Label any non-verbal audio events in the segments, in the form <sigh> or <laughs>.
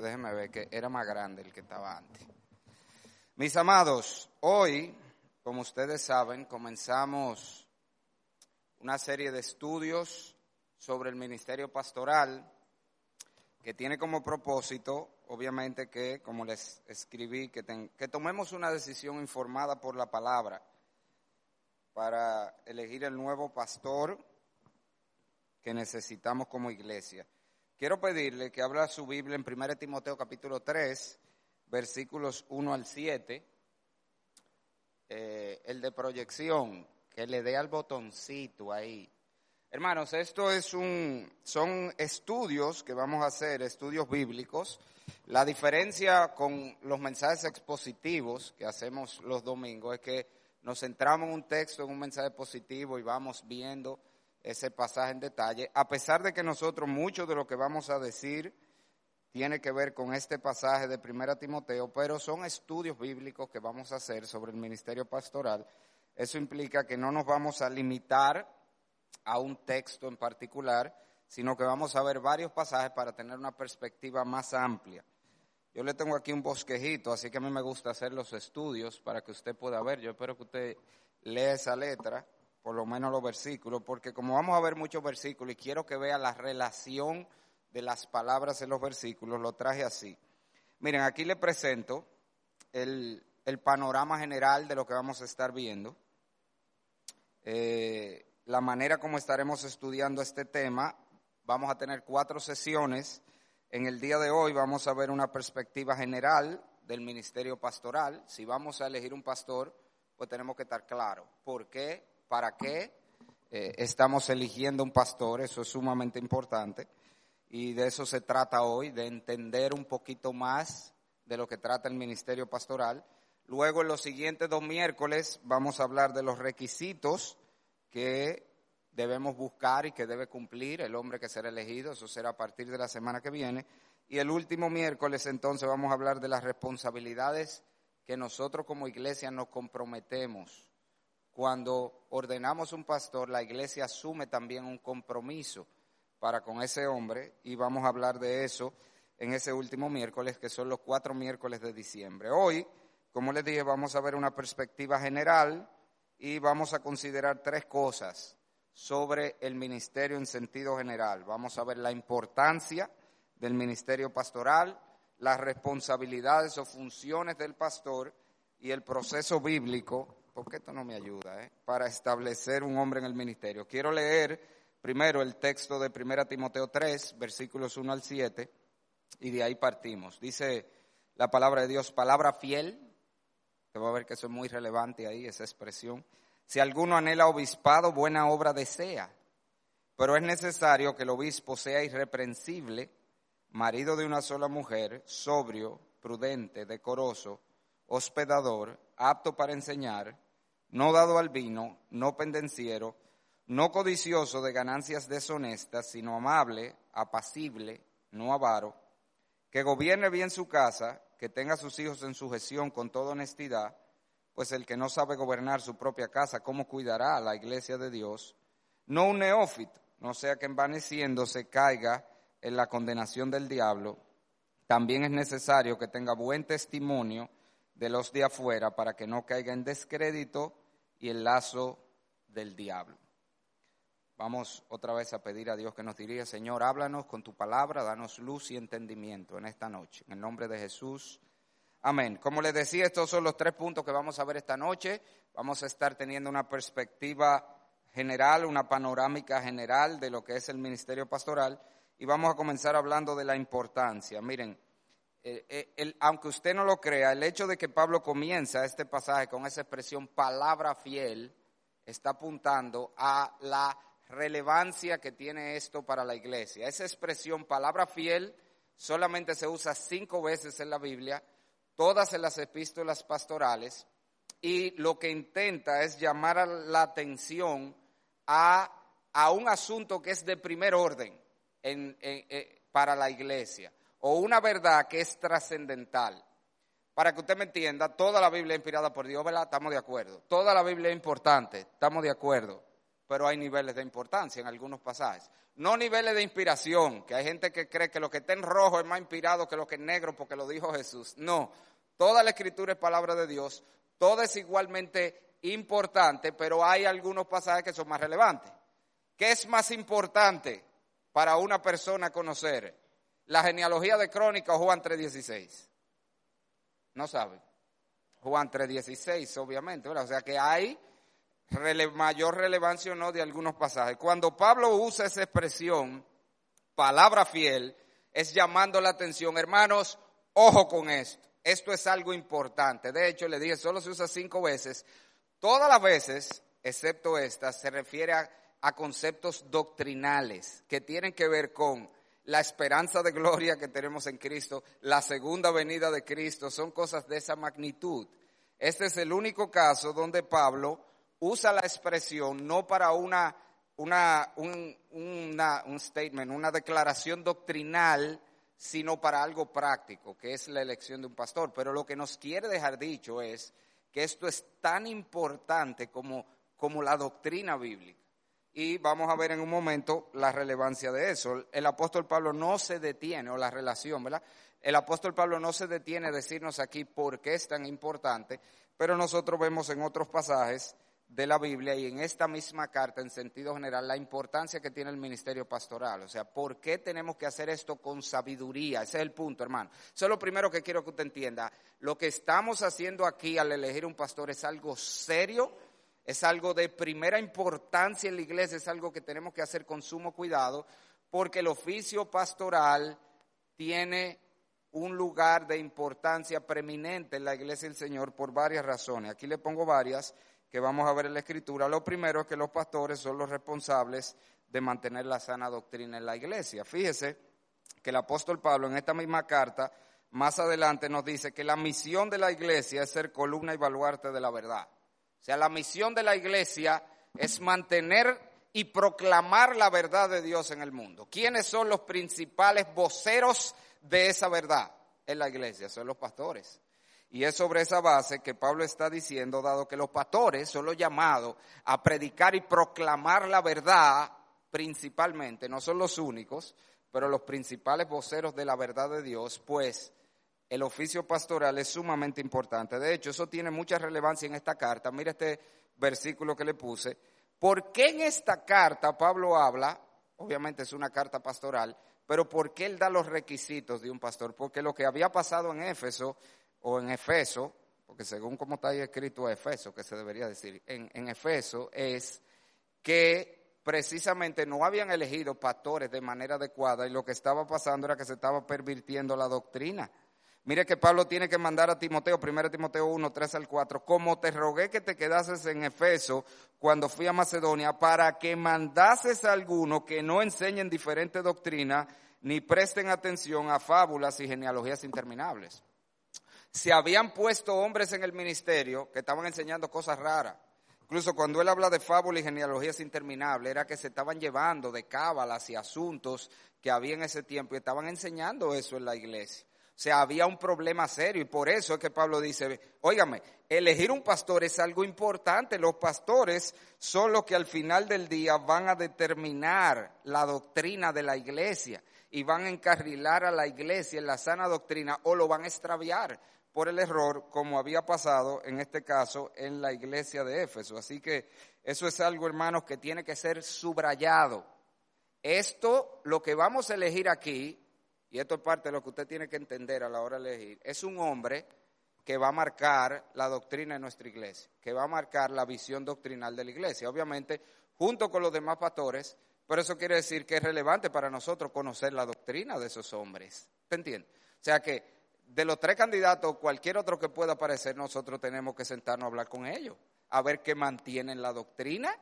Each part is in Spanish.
déjeme ver que era más grande el que estaba antes. Mis amados, hoy, como ustedes saben, comenzamos una serie de estudios sobre el ministerio pastoral que tiene como propósito, obviamente, que, como les escribí, que, que tomemos una decisión informada por la palabra para elegir el nuevo pastor que necesitamos como iglesia. Quiero pedirle que abra su Biblia en 1 Timoteo capítulo 3, versículos 1 al 7, eh, el de proyección, que le dé al botoncito ahí. Hermanos, esto es un, son estudios que vamos a hacer, estudios bíblicos. La diferencia con los mensajes expositivos que hacemos los domingos es que nos centramos en un texto, en un mensaje positivo y vamos viendo ese pasaje en detalle, a pesar de que nosotros mucho de lo que vamos a decir tiene que ver con este pasaje de Primera Timoteo, pero son estudios bíblicos que vamos a hacer sobre el ministerio pastoral. Eso implica que no nos vamos a limitar a un texto en particular, sino que vamos a ver varios pasajes para tener una perspectiva más amplia. Yo le tengo aquí un bosquejito, así que a mí me gusta hacer los estudios para que usted pueda ver. Yo espero que usted lea esa letra por lo menos los versículos, porque como vamos a ver muchos versículos y quiero que vea la relación de las palabras en los versículos, lo traje así. Miren, aquí le presento el, panorama general de lo que vamos a estar viendo, eh, la manera como estaremos estudiando este tema. Vamos a tener cuatro sesiones. En el día de hoy vamos a ver una perspectiva general del ministerio pastoral. Si vamos a elegir un pastor, pues tenemos que estar claros. ¿Por qué? Para qué eh, estamos eligiendo un pastor, eso es sumamente importante. Y de eso se trata hoy, de entender un poquito más de lo que trata el ministerio pastoral. Luego, en los siguientes dos miércoles, vamos a hablar de los requisitos que debemos buscar y que debe cumplir el hombre que será elegido. Eso será a partir de la semana que viene. Y el último miércoles, entonces, vamos a hablar de las responsabilidades que nosotros como iglesia nos comprometemos cuando ordenamos un pastor, la iglesia asume también un compromiso para con ese hombre y vamos a hablar de eso en ese último miércoles, que son los cuatro miércoles de diciembre. Hoy, como les dije, vamos a ver una perspectiva general y vamos a considerar tres cosas sobre el ministerio en sentido general. Vamos a ver la importancia del ministerio pastoral, las responsabilidades o funciones del pastor y el proceso bíblico porque esto no me ayuda, ¿eh? para establecer un hombre en el ministerio. Quiero leer primero el texto de 1 Timoteo 3, versículos 1 al 7, y de ahí partimos. Dice la palabra de Dios, palabra fiel, te va a ver que eso es muy relevante ahí, esa expresión. Si alguno anhela obispado, buena obra desea, pero es necesario que el obispo sea irreprensible, marido de una sola mujer, sobrio, prudente, decoroso, hospedador, apto para enseñar, no dado al vino, no pendenciero, no codicioso de ganancias deshonestas, sino amable, apacible, no avaro, que gobierne bien su casa, que tenga sus hijos en sujeción con toda honestidad, pues el que no sabe gobernar su propia casa, ¿cómo cuidará a la iglesia de Dios? No un neófito, no sea que envaneciéndose caiga en la condenación del diablo. También es necesario que tenga buen testimonio de los de afuera para que no caiga en descrédito y el lazo del diablo. Vamos otra vez a pedir a Dios que nos diría, Señor, háblanos con tu palabra, danos luz y entendimiento en esta noche. En el nombre de Jesús. Amén. Como les decía, estos son los tres puntos que vamos a ver esta noche. Vamos a estar teniendo una perspectiva general, una panorámica general de lo que es el ministerio pastoral y vamos a comenzar hablando de la importancia. Miren, eh, eh, aunque usted no lo crea, el hecho de que Pablo comienza este pasaje con esa expresión palabra fiel está apuntando a la relevancia que tiene esto para la iglesia. Esa expresión palabra fiel solamente se usa cinco veces en la Biblia, todas en las epístolas pastorales, y lo que intenta es llamar la atención a, un asunto que es de primer orden eh, para la iglesia o una verdad que es trascendental. Para que usted me entienda, toda la Biblia es inspirada por Dios, ¿verdad? Estamos de acuerdo. Toda la Biblia es importante, estamos de acuerdo. pero hay niveles de importancia en algunos pasajes. No niveles de inspiración, que hay gente que cree que lo que está en rojo es más inspirado que lo que es negro porque lo dijo Jesús. No, toda la escritura es palabra de Dios, toda es igualmente importante, pero hay algunos pasajes que son más relevantes. ¿Qué es más importante para una persona conocer? ¿La genealogía de Crónica o Juan 3.16? No sabe. Juan 3.16, obviamente, O sea que hay mayor relevancia o no de algunos pasajes. Cuando Pablo usa esa expresión, palabra fiel, es llamando la atención, hermanos, ojo con esto. Esto es algo importante. De hecho, le dije, solo se usa cinco veces. Todas las veces, excepto esta, se refiere a conceptos doctrinales que tienen que ver con la esperanza de gloria que tenemos en Cristo, la segunda venida de Cristo, son cosas de esa magnitud. Este es el único caso donde Pablo usa la expresión no para una, una, un, un statement, una declaración doctrinal, sino para algo práctico, que es la elección de un pastor. Pero lo que nos quiere dejar dicho es que esto es tan importante como, como la doctrina bíblica. Y vamos a ver en un momento la relevancia de eso. El apóstol Pablo no se detiene, o la relación, ¿verdad? El apóstol Pablo no se detiene a decirnos aquí por qué es tan importante, pero nosotros vemos en otros pasajes de la Biblia y en esta misma carta, en sentido general, la importancia que tiene el ministerio pastoral. O sea, ¿por qué tenemos que hacer esto con sabiduría? Ese es el punto, hermano. Eso es lo primero que quiero que usted entienda. Lo que estamos haciendo aquí al elegir un pastor es algo serio, es algo de primera importancia en la iglesia, es algo que tenemos que hacer con sumo cuidado, porque el oficio pastoral tiene un lugar de importancia preeminente en la iglesia del Señor por varias razones. Aquí le pongo varias que vamos a ver en la escritura. Lo primero es que los pastores son los responsables de mantener la sana doctrina en la iglesia. Fíjese que el apóstol Pablo en esta misma carta, más adelante nos dice que la misión de la iglesia es ser columna y baluarte de la verdad. O sea, la misión de la iglesia es mantener y proclamar la verdad de Dios en el mundo. ¿Quiénes son los principales voceros de esa verdad en la iglesia? Son los pastores. Y es sobre esa base que Pablo está diciendo, dado que los pastores son los llamados a predicar y proclamar la verdad principalmente, no son los únicos, pero los principales voceros de la verdad de Dios, pues el oficio pastoral es sumamente importante. De hecho, eso tiene mucha relevancia en esta carta. Mira este versículo que le puse. ¿Por qué en esta carta Pablo habla? Obviamente es una carta pastoral, pero ¿por qué él da los requisitos de un pastor? Porque lo que había pasado en Éfeso o en Efeso, porque según como está ahí escrito Efeso, que se debería decir, en, en Efeso es que precisamente no habían elegido pastores de manera adecuada y lo que estaba pasando era que se estaba pervirtiendo la doctrina. Mire que Pablo tiene que mandar a Timoteo, 1 Timoteo 1, 3 al 4, como te rogué que te quedases en Efeso cuando fui a Macedonia, para que mandases a alguno que no enseñen diferente doctrina, ni presten atención a fábulas y genealogías interminables se habían puesto hombres en el ministerio que estaban enseñando cosas raras. Incluso cuando él habla de fábulas y genealogías interminables, era que se estaban llevando de cábalas y asuntos que había en ese tiempo y estaban enseñando eso en la iglesia. O sea, había un problema serio y por eso es que Pablo dice, óigame, elegir un pastor es algo importante. Los pastores son los que al final del día van a determinar la doctrina de la iglesia y van a encarrilar a la iglesia en la sana doctrina o lo van a extraviar por el error, como había pasado en este caso en la iglesia de Éfeso. Así que eso es algo, hermanos, que tiene que ser subrayado. Esto, lo que vamos a elegir aquí, y esto es parte de lo que usted tiene que entender a la hora de elegir, es un hombre que va a marcar la doctrina de nuestra iglesia, que va a marcar la visión doctrinal de la iglesia. Obviamente, junto con los demás pastores, pero eso quiere decir que es relevante para nosotros conocer la doctrina de esos hombres. ¿Te entiendes? O sea que de los tres candidatos, cualquier otro que pueda aparecer, nosotros tenemos que sentarnos a hablar con ellos, a ver qué mantienen la doctrina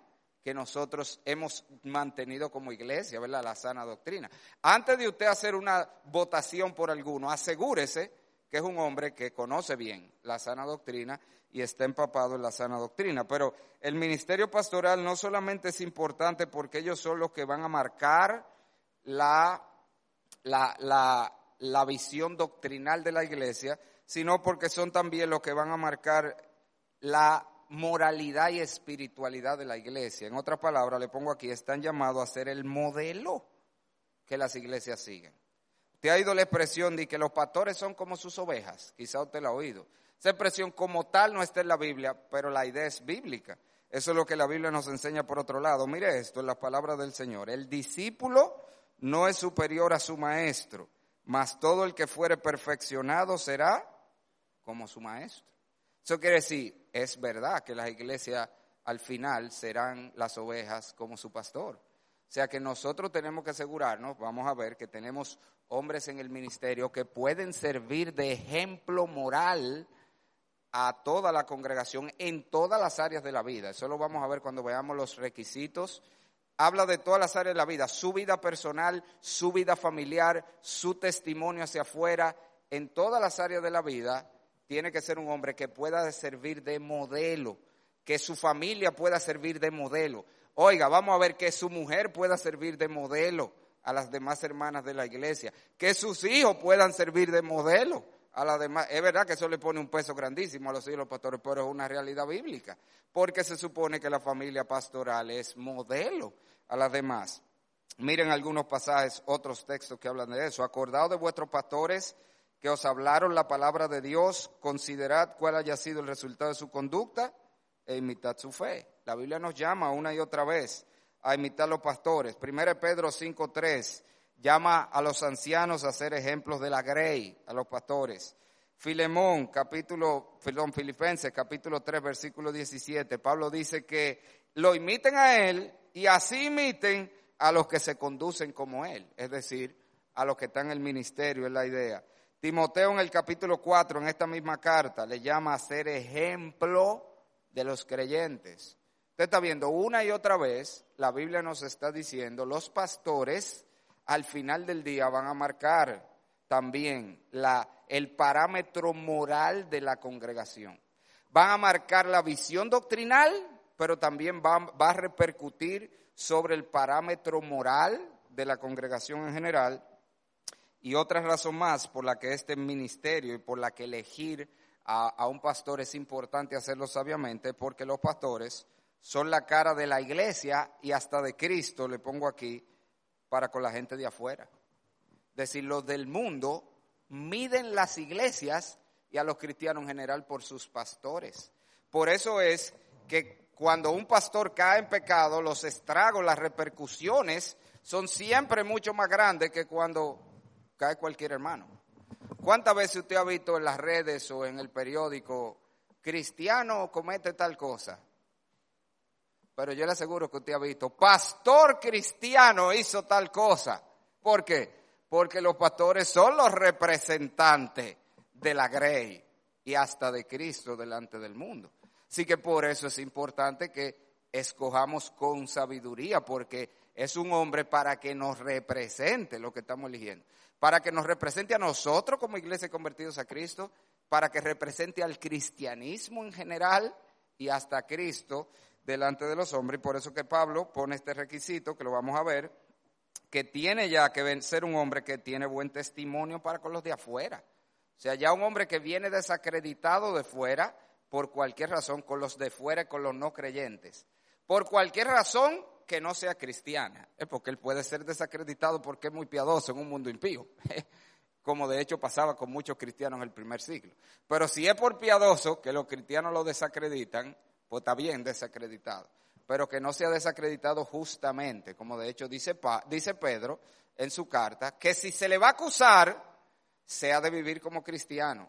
que nosotros hemos mantenido como iglesia, ¿verdad? La sana doctrina. Antes de usted hacer una votación por alguno, asegúrese que es un hombre que conoce bien la sana doctrina y está empapado en la sana doctrina. Pero el ministerio pastoral no solamente es importante porque ellos son los que van a marcar la, la, la, la visión doctrinal de la iglesia, sino porque son también los que van a marcar la moralidad y espiritualidad de la iglesia. En otras palabras, le pongo aquí, están llamados a ser el modelo que las iglesias siguen. Te ha ido la expresión de que los pastores son como sus ovejas, quizá usted la ha oído. Esa expresión como tal no está en la Biblia, pero la idea es bíblica. Eso es lo que la Biblia nos enseña por otro lado. Mire esto en las palabras del Señor. El discípulo no es superior a su maestro, mas todo el que fuere perfeccionado será como su maestro. Eso quiere decir, es verdad que las iglesias al final serán las ovejas como su pastor. O sea que nosotros tenemos que asegurarnos, vamos a ver, que tenemos hombres en el ministerio que pueden servir de ejemplo moral a toda la congregación en todas las áreas de la vida. Eso lo vamos a ver cuando veamos los requisitos. Habla de todas las áreas de la vida, su vida personal, su vida familiar, su testimonio hacia afuera, en todas las áreas de la vida, tiene que ser un hombre que pueda servir de modelo, que su familia pueda servir de modelo. Oiga, vamos a ver que su mujer pueda servir de modelo a las demás hermanas de la iglesia, que sus hijos puedan servir de modelo a las demás. Es verdad que eso le pone un peso grandísimo a los hijos de los pastores, pero es una realidad bíblica, porque se supone que la familia pastoral es modelo a las demás. Miren algunos pasajes, otros textos que hablan de eso. Acordado de vuestros pastores que os hablaron la palabra de Dios, considerad cuál haya sido el resultado de su conducta e imitad su fe. La Biblia nos llama una y otra vez a imitar los pastores. Primero Pedro 5.3 llama a los ancianos a ser ejemplos de la grey, a los pastores. Filemón, capítulo, perdón, Filipenses, capítulo 3, versículo 17, Pablo dice que lo imiten a él y así imiten a los que se conducen como él, es decir, a los que están en el ministerio, es la idea. Timoteo en el capítulo 4, en esta misma carta, le llama a ser ejemplo de los creyentes. Usted está viendo una y otra vez, la Biblia nos está diciendo, los pastores al final del día van a marcar también la, el parámetro moral de la congregación. Van a marcar la visión doctrinal, pero también va, va a repercutir sobre el parámetro moral de la congregación en general y otra razón más por la que este ministerio y por la que elegir a, a, un pastor es importante hacerlo sabiamente, porque los pastores son la cara de la iglesia y hasta de Cristo, le pongo aquí, para con la gente de afuera. Es decir, los del mundo miden las iglesias y a los cristianos en general por sus pastores. Por eso es que cuando un pastor cae en pecado, los estragos, las repercusiones son siempre mucho más grandes que cuando cae cualquier hermano. ¿Cuántas veces usted ha visto en las redes o en el periódico, cristiano comete tal cosa? Pero yo le aseguro que usted ha visto, pastor cristiano hizo tal cosa. ¿Por qué? Porque los pastores son los representantes de la grey y hasta de Cristo delante del mundo. Así que por eso es importante que escojamos con sabiduría, porque es un hombre para que nos represente lo que estamos eligiendo, para que nos represente a nosotros como iglesia convertidos a Cristo, para que represente al cristianismo en general y hasta a Cristo delante de los hombres. Y por eso que Pablo pone este requisito, que lo vamos a ver, que tiene ya que ser un hombre que tiene buen testimonio para con los de afuera. O sea, ya un hombre que viene desacreditado de fuera, por cualquier razón, con los de fuera y con los no creyentes. Por cualquier razón que no sea cristiana. Es porque él puede ser desacreditado porque es muy piadoso en un mundo impío. <laughs> Como de hecho pasaba con muchos cristianos en el primer siglo. Pero si es por piadoso que los cristianos lo desacreditan, pues está bien desacreditado, pero que no sea desacreditado justamente, como de hecho dice, dice Pedro en su carta, que si se le va a acusar, sea de vivir como cristiano,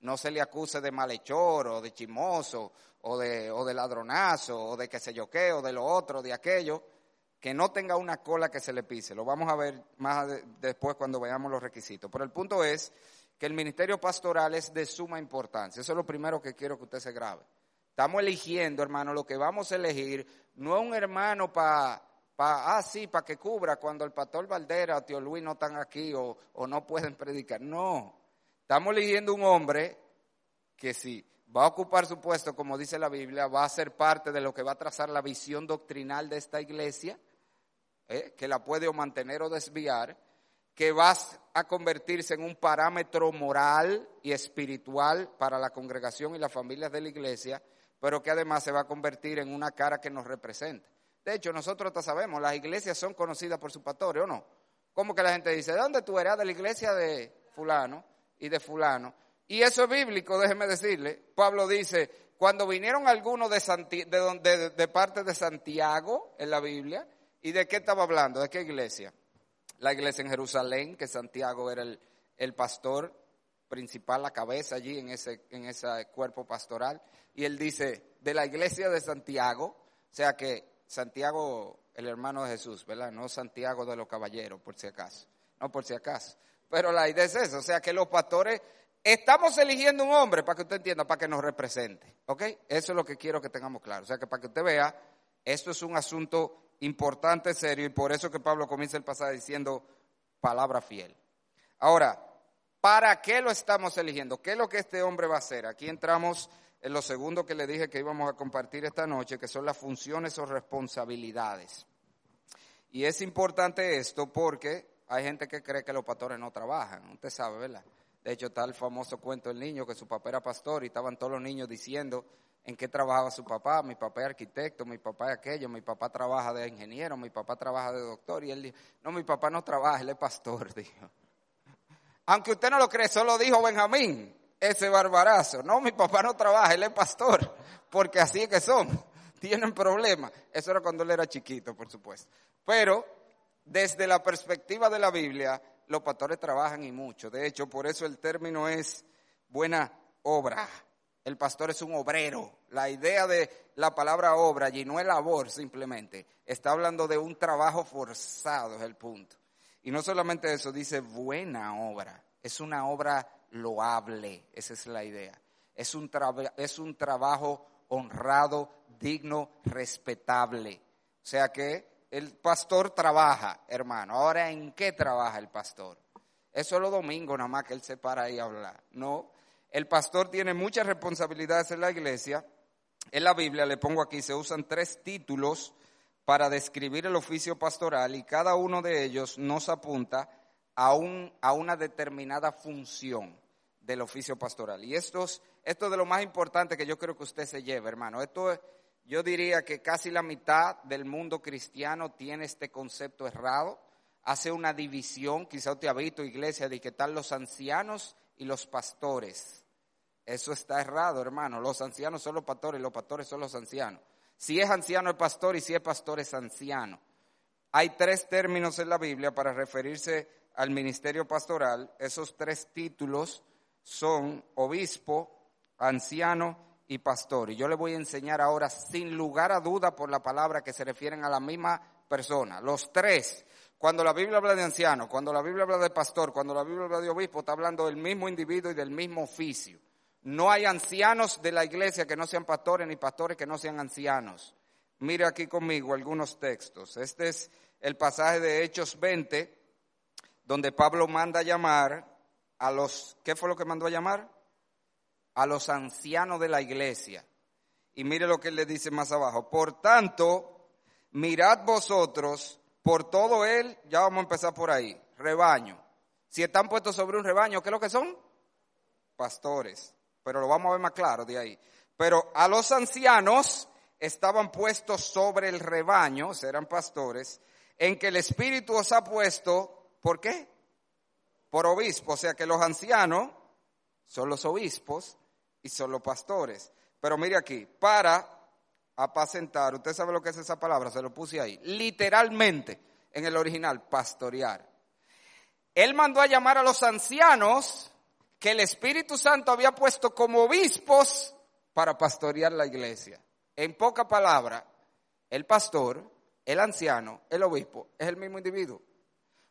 no se le acuse de malhechor o de chimoso o de, o de ladronazo o de qué sé yo qué o de lo otro, de aquello, que no tenga una cola que se le pise. Lo vamos a ver más después cuando veamos los requisitos. Pero el punto es que el ministerio pastoral es de suma importancia. Eso es lo primero que quiero que usted se grabe. Estamos eligiendo, hermano, lo que vamos a elegir no es un hermano para, pa, ah, sí, para que cubra cuando el pastor Valdera o tío Luis no están aquí o, o no pueden predicar. No, estamos eligiendo un hombre que si va a ocupar su puesto, como dice la Biblia, va a ser parte de lo que va a trazar la visión doctrinal de esta iglesia, ¿eh? que la puede o mantener o desviar, que va a convertirse en un parámetro moral y espiritual para la congregación y las familias de la iglesia, pero que además se va a convertir en una cara que nos representa. De hecho, nosotros te sabemos, las iglesias son conocidas por sus pastores, ¿o no? ¿Cómo que la gente dice, ¿de dónde tú eres? Ah, de la iglesia de fulano y de fulano. Y eso es bíblico, déjeme decirle. Pablo dice, cuando vinieron algunos de, de, parte de Santiago en la Biblia, ¿y de qué estaba hablando? ¿De qué iglesia? La iglesia en Jerusalén, que Santiago era el, el pastor principal, la cabeza allí en ese, en ese cuerpo pastoral. Y él dice, de la iglesia de Santiago, o sea que Santiago, el hermano de Jesús, ¿verdad? No Santiago de los caballeros, por si acaso. No por si acaso. Pero la idea es esa, o sea que los pastores Estamos eligiendo un hombre, para que usted entienda, para que nos represente. ¿Ok? Eso es lo que quiero que tengamos claro. O sea, que para que usted vea, esto es un asunto importante, serio, y por eso que Pablo comienza el pasaje diciendo palabra fiel. Ahora, ¿para qué lo estamos eligiendo? ¿Qué es lo que este hombre va a hacer? Aquí entramos en lo segundo que le dije que íbamos a compartir esta noche, que son las funciones o responsabilidades. Y es importante esto porque hay gente que cree que los pastores no trabajan. Usted sabe, ¿verdad? De hecho, está el famoso cuento del niño que su papá era pastor y estaban todos los niños diciendo en qué trabajaba su papá. Mi papá es arquitecto, mi papá es aquello, mi papá trabaja de ingeniero, mi papá trabaja de doctor. Y él dijo, no, mi papá no trabaja, él es pastor, <laughs> dijo. Aunque usted no lo cree, solo dijo Benjamín, ese barbarazo. No, mi papá no trabaja, él es pastor, <laughs> porque así es que son. <laughs> Tienen problemas. Eso era cuando él era chiquito, por supuesto. Pero desde la perspectiva de la Biblia, los pastores trabajan y mucho. De hecho, por eso el término es buena obra. El pastor es un obrero. La idea de la palabra obra allí no es labor simplemente. Está hablando de un trabajo forzado, es el punto. Y no solamente eso, dice buena obra. Es una obra loable. Esa es la idea. Es un, es un trabajo honrado, digno, respetable. O sea que el pastor trabaja, hermano. Ahora, ¿en qué trabaja el pastor? Eso es lo domingo nada más que él se para ahí a hablar. No, el pastor tiene muchas responsabilidades en la iglesia. En la Biblia, le pongo aquí, se usan tres títulos para describir el oficio pastoral y cada uno de ellos nos apunta a, un, a una determinada función del oficio pastoral. Y esto es, esto es de lo más importante que yo creo que usted se lleve, hermano. Esto es yo diría que casi la mitad del mundo cristiano tiene este concepto errado, hace una división, quizá usted ha iglesia, de que están los ancianos y los pastores. Eso está errado, hermano. Los ancianos son los pastores, los pastores son los ancianos. Si es anciano es pastor y si es pastor es anciano. Hay tres términos en la Biblia para referirse al ministerio pastoral. Esos tres títulos son obispo, anciano y pastor. Y yo le voy a enseñar ahora, sin lugar a duda, por la palabra que se refieren a la misma persona. Los tres. Cuando la Biblia habla de anciano, cuando la Biblia habla de pastor, cuando la Biblia habla de obispo, está hablando del mismo individuo y del mismo oficio. No hay ancianos de la iglesia que no sean pastores ni pastores que no sean ancianos. Mire aquí conmigo algunos textos. Este es el pasaje de Hechos 20, donde Pablo manda a llamar a los, ¿qué fue lo que mandó a llamar? A los ancianos de la iglesia. Y mire lo que él le dice más abajo. Por tanto, mirad vosotros por todo él, ya vamos a empezar por ahí, rebaño. Si están puestos sobre un rebaño, ¿qué es lo que son? Pastores. Pero lo vamos a ver más claro de ahí. Pero a los ancianos estaban puestos sobre el rebaño, serán pastores, en que el Espíritu os ha puesto, ¿por qué? Por obispo, o sea que los ancianos son los obispos y solo pastores. Pero mire aquí, para apacentar, usted sabe lo que es esa palabra, se lo puse ahí, literalmente en el original, pastorear. Él mandó a llamar a los ancianos que el Espíritu Santo había puesto como obispos para pastorear la iglesia. En poca palabra, el pastor, el anciano, el obispo, es el mismo individuo.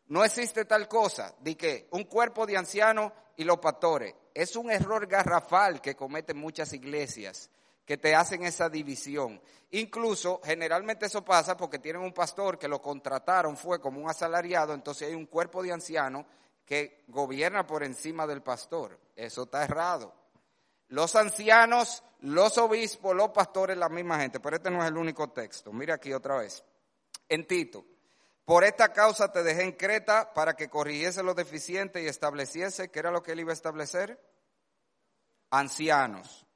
No existe tal cosa de que un cuerpo de ancianos y los pastores. Es un error garrafal que cometen muchas iglesias, que te hacen esa división. Incluso, generalmente eso pasa porque tienen un pastor que lo contrataron, fue como un asalariado, entonces hay un cuerpo de ancianos que gobierna por encima del pastor. Eso está errado. Los ancianos, los obispos, los pastores, la misma gente, pero este no es el único texto. Mira aquí otra vez. En Tito. Por esta causa te dejé en Creta para que corrigiese lo deficiente y estableciese, ¿qué era lo que él iba a establecer? Ancianos.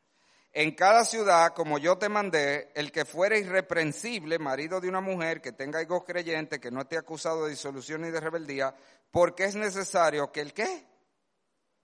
en cada ciudad, como yo te mandé, el que fuera irreprensible, marido de una mujer, que tenga hijos creyentes, que no esté acusado de disolución ni de rebeldía, porque es necesario que el qué?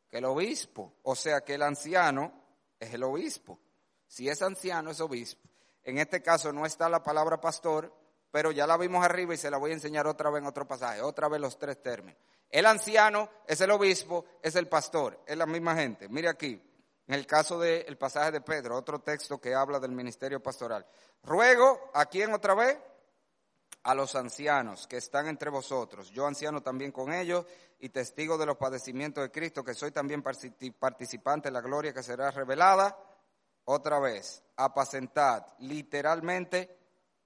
Que el obispo, o sea, que el anciano es el obispo. Si es anciano, es obispo. En este caso no está la palabra pastor, pero ya la vimos arriba y se la voy a enseñar otra vez en otro pasaje, otra vez los tres términos. El anciano es el obispo, es el pastor, es la misma gente. Mire aquí, en el caso del pasaje de Pedro, otro texto que habla del ministerio pastoral. Ruego, ¿a quién otra vez? A los ancianos que están entre vosotros, yo anciano también con ellos y testigo de los padecimientos de Cristo, que soy también participante de la gloria que será revelada. Otra vez, apacentad, literalmente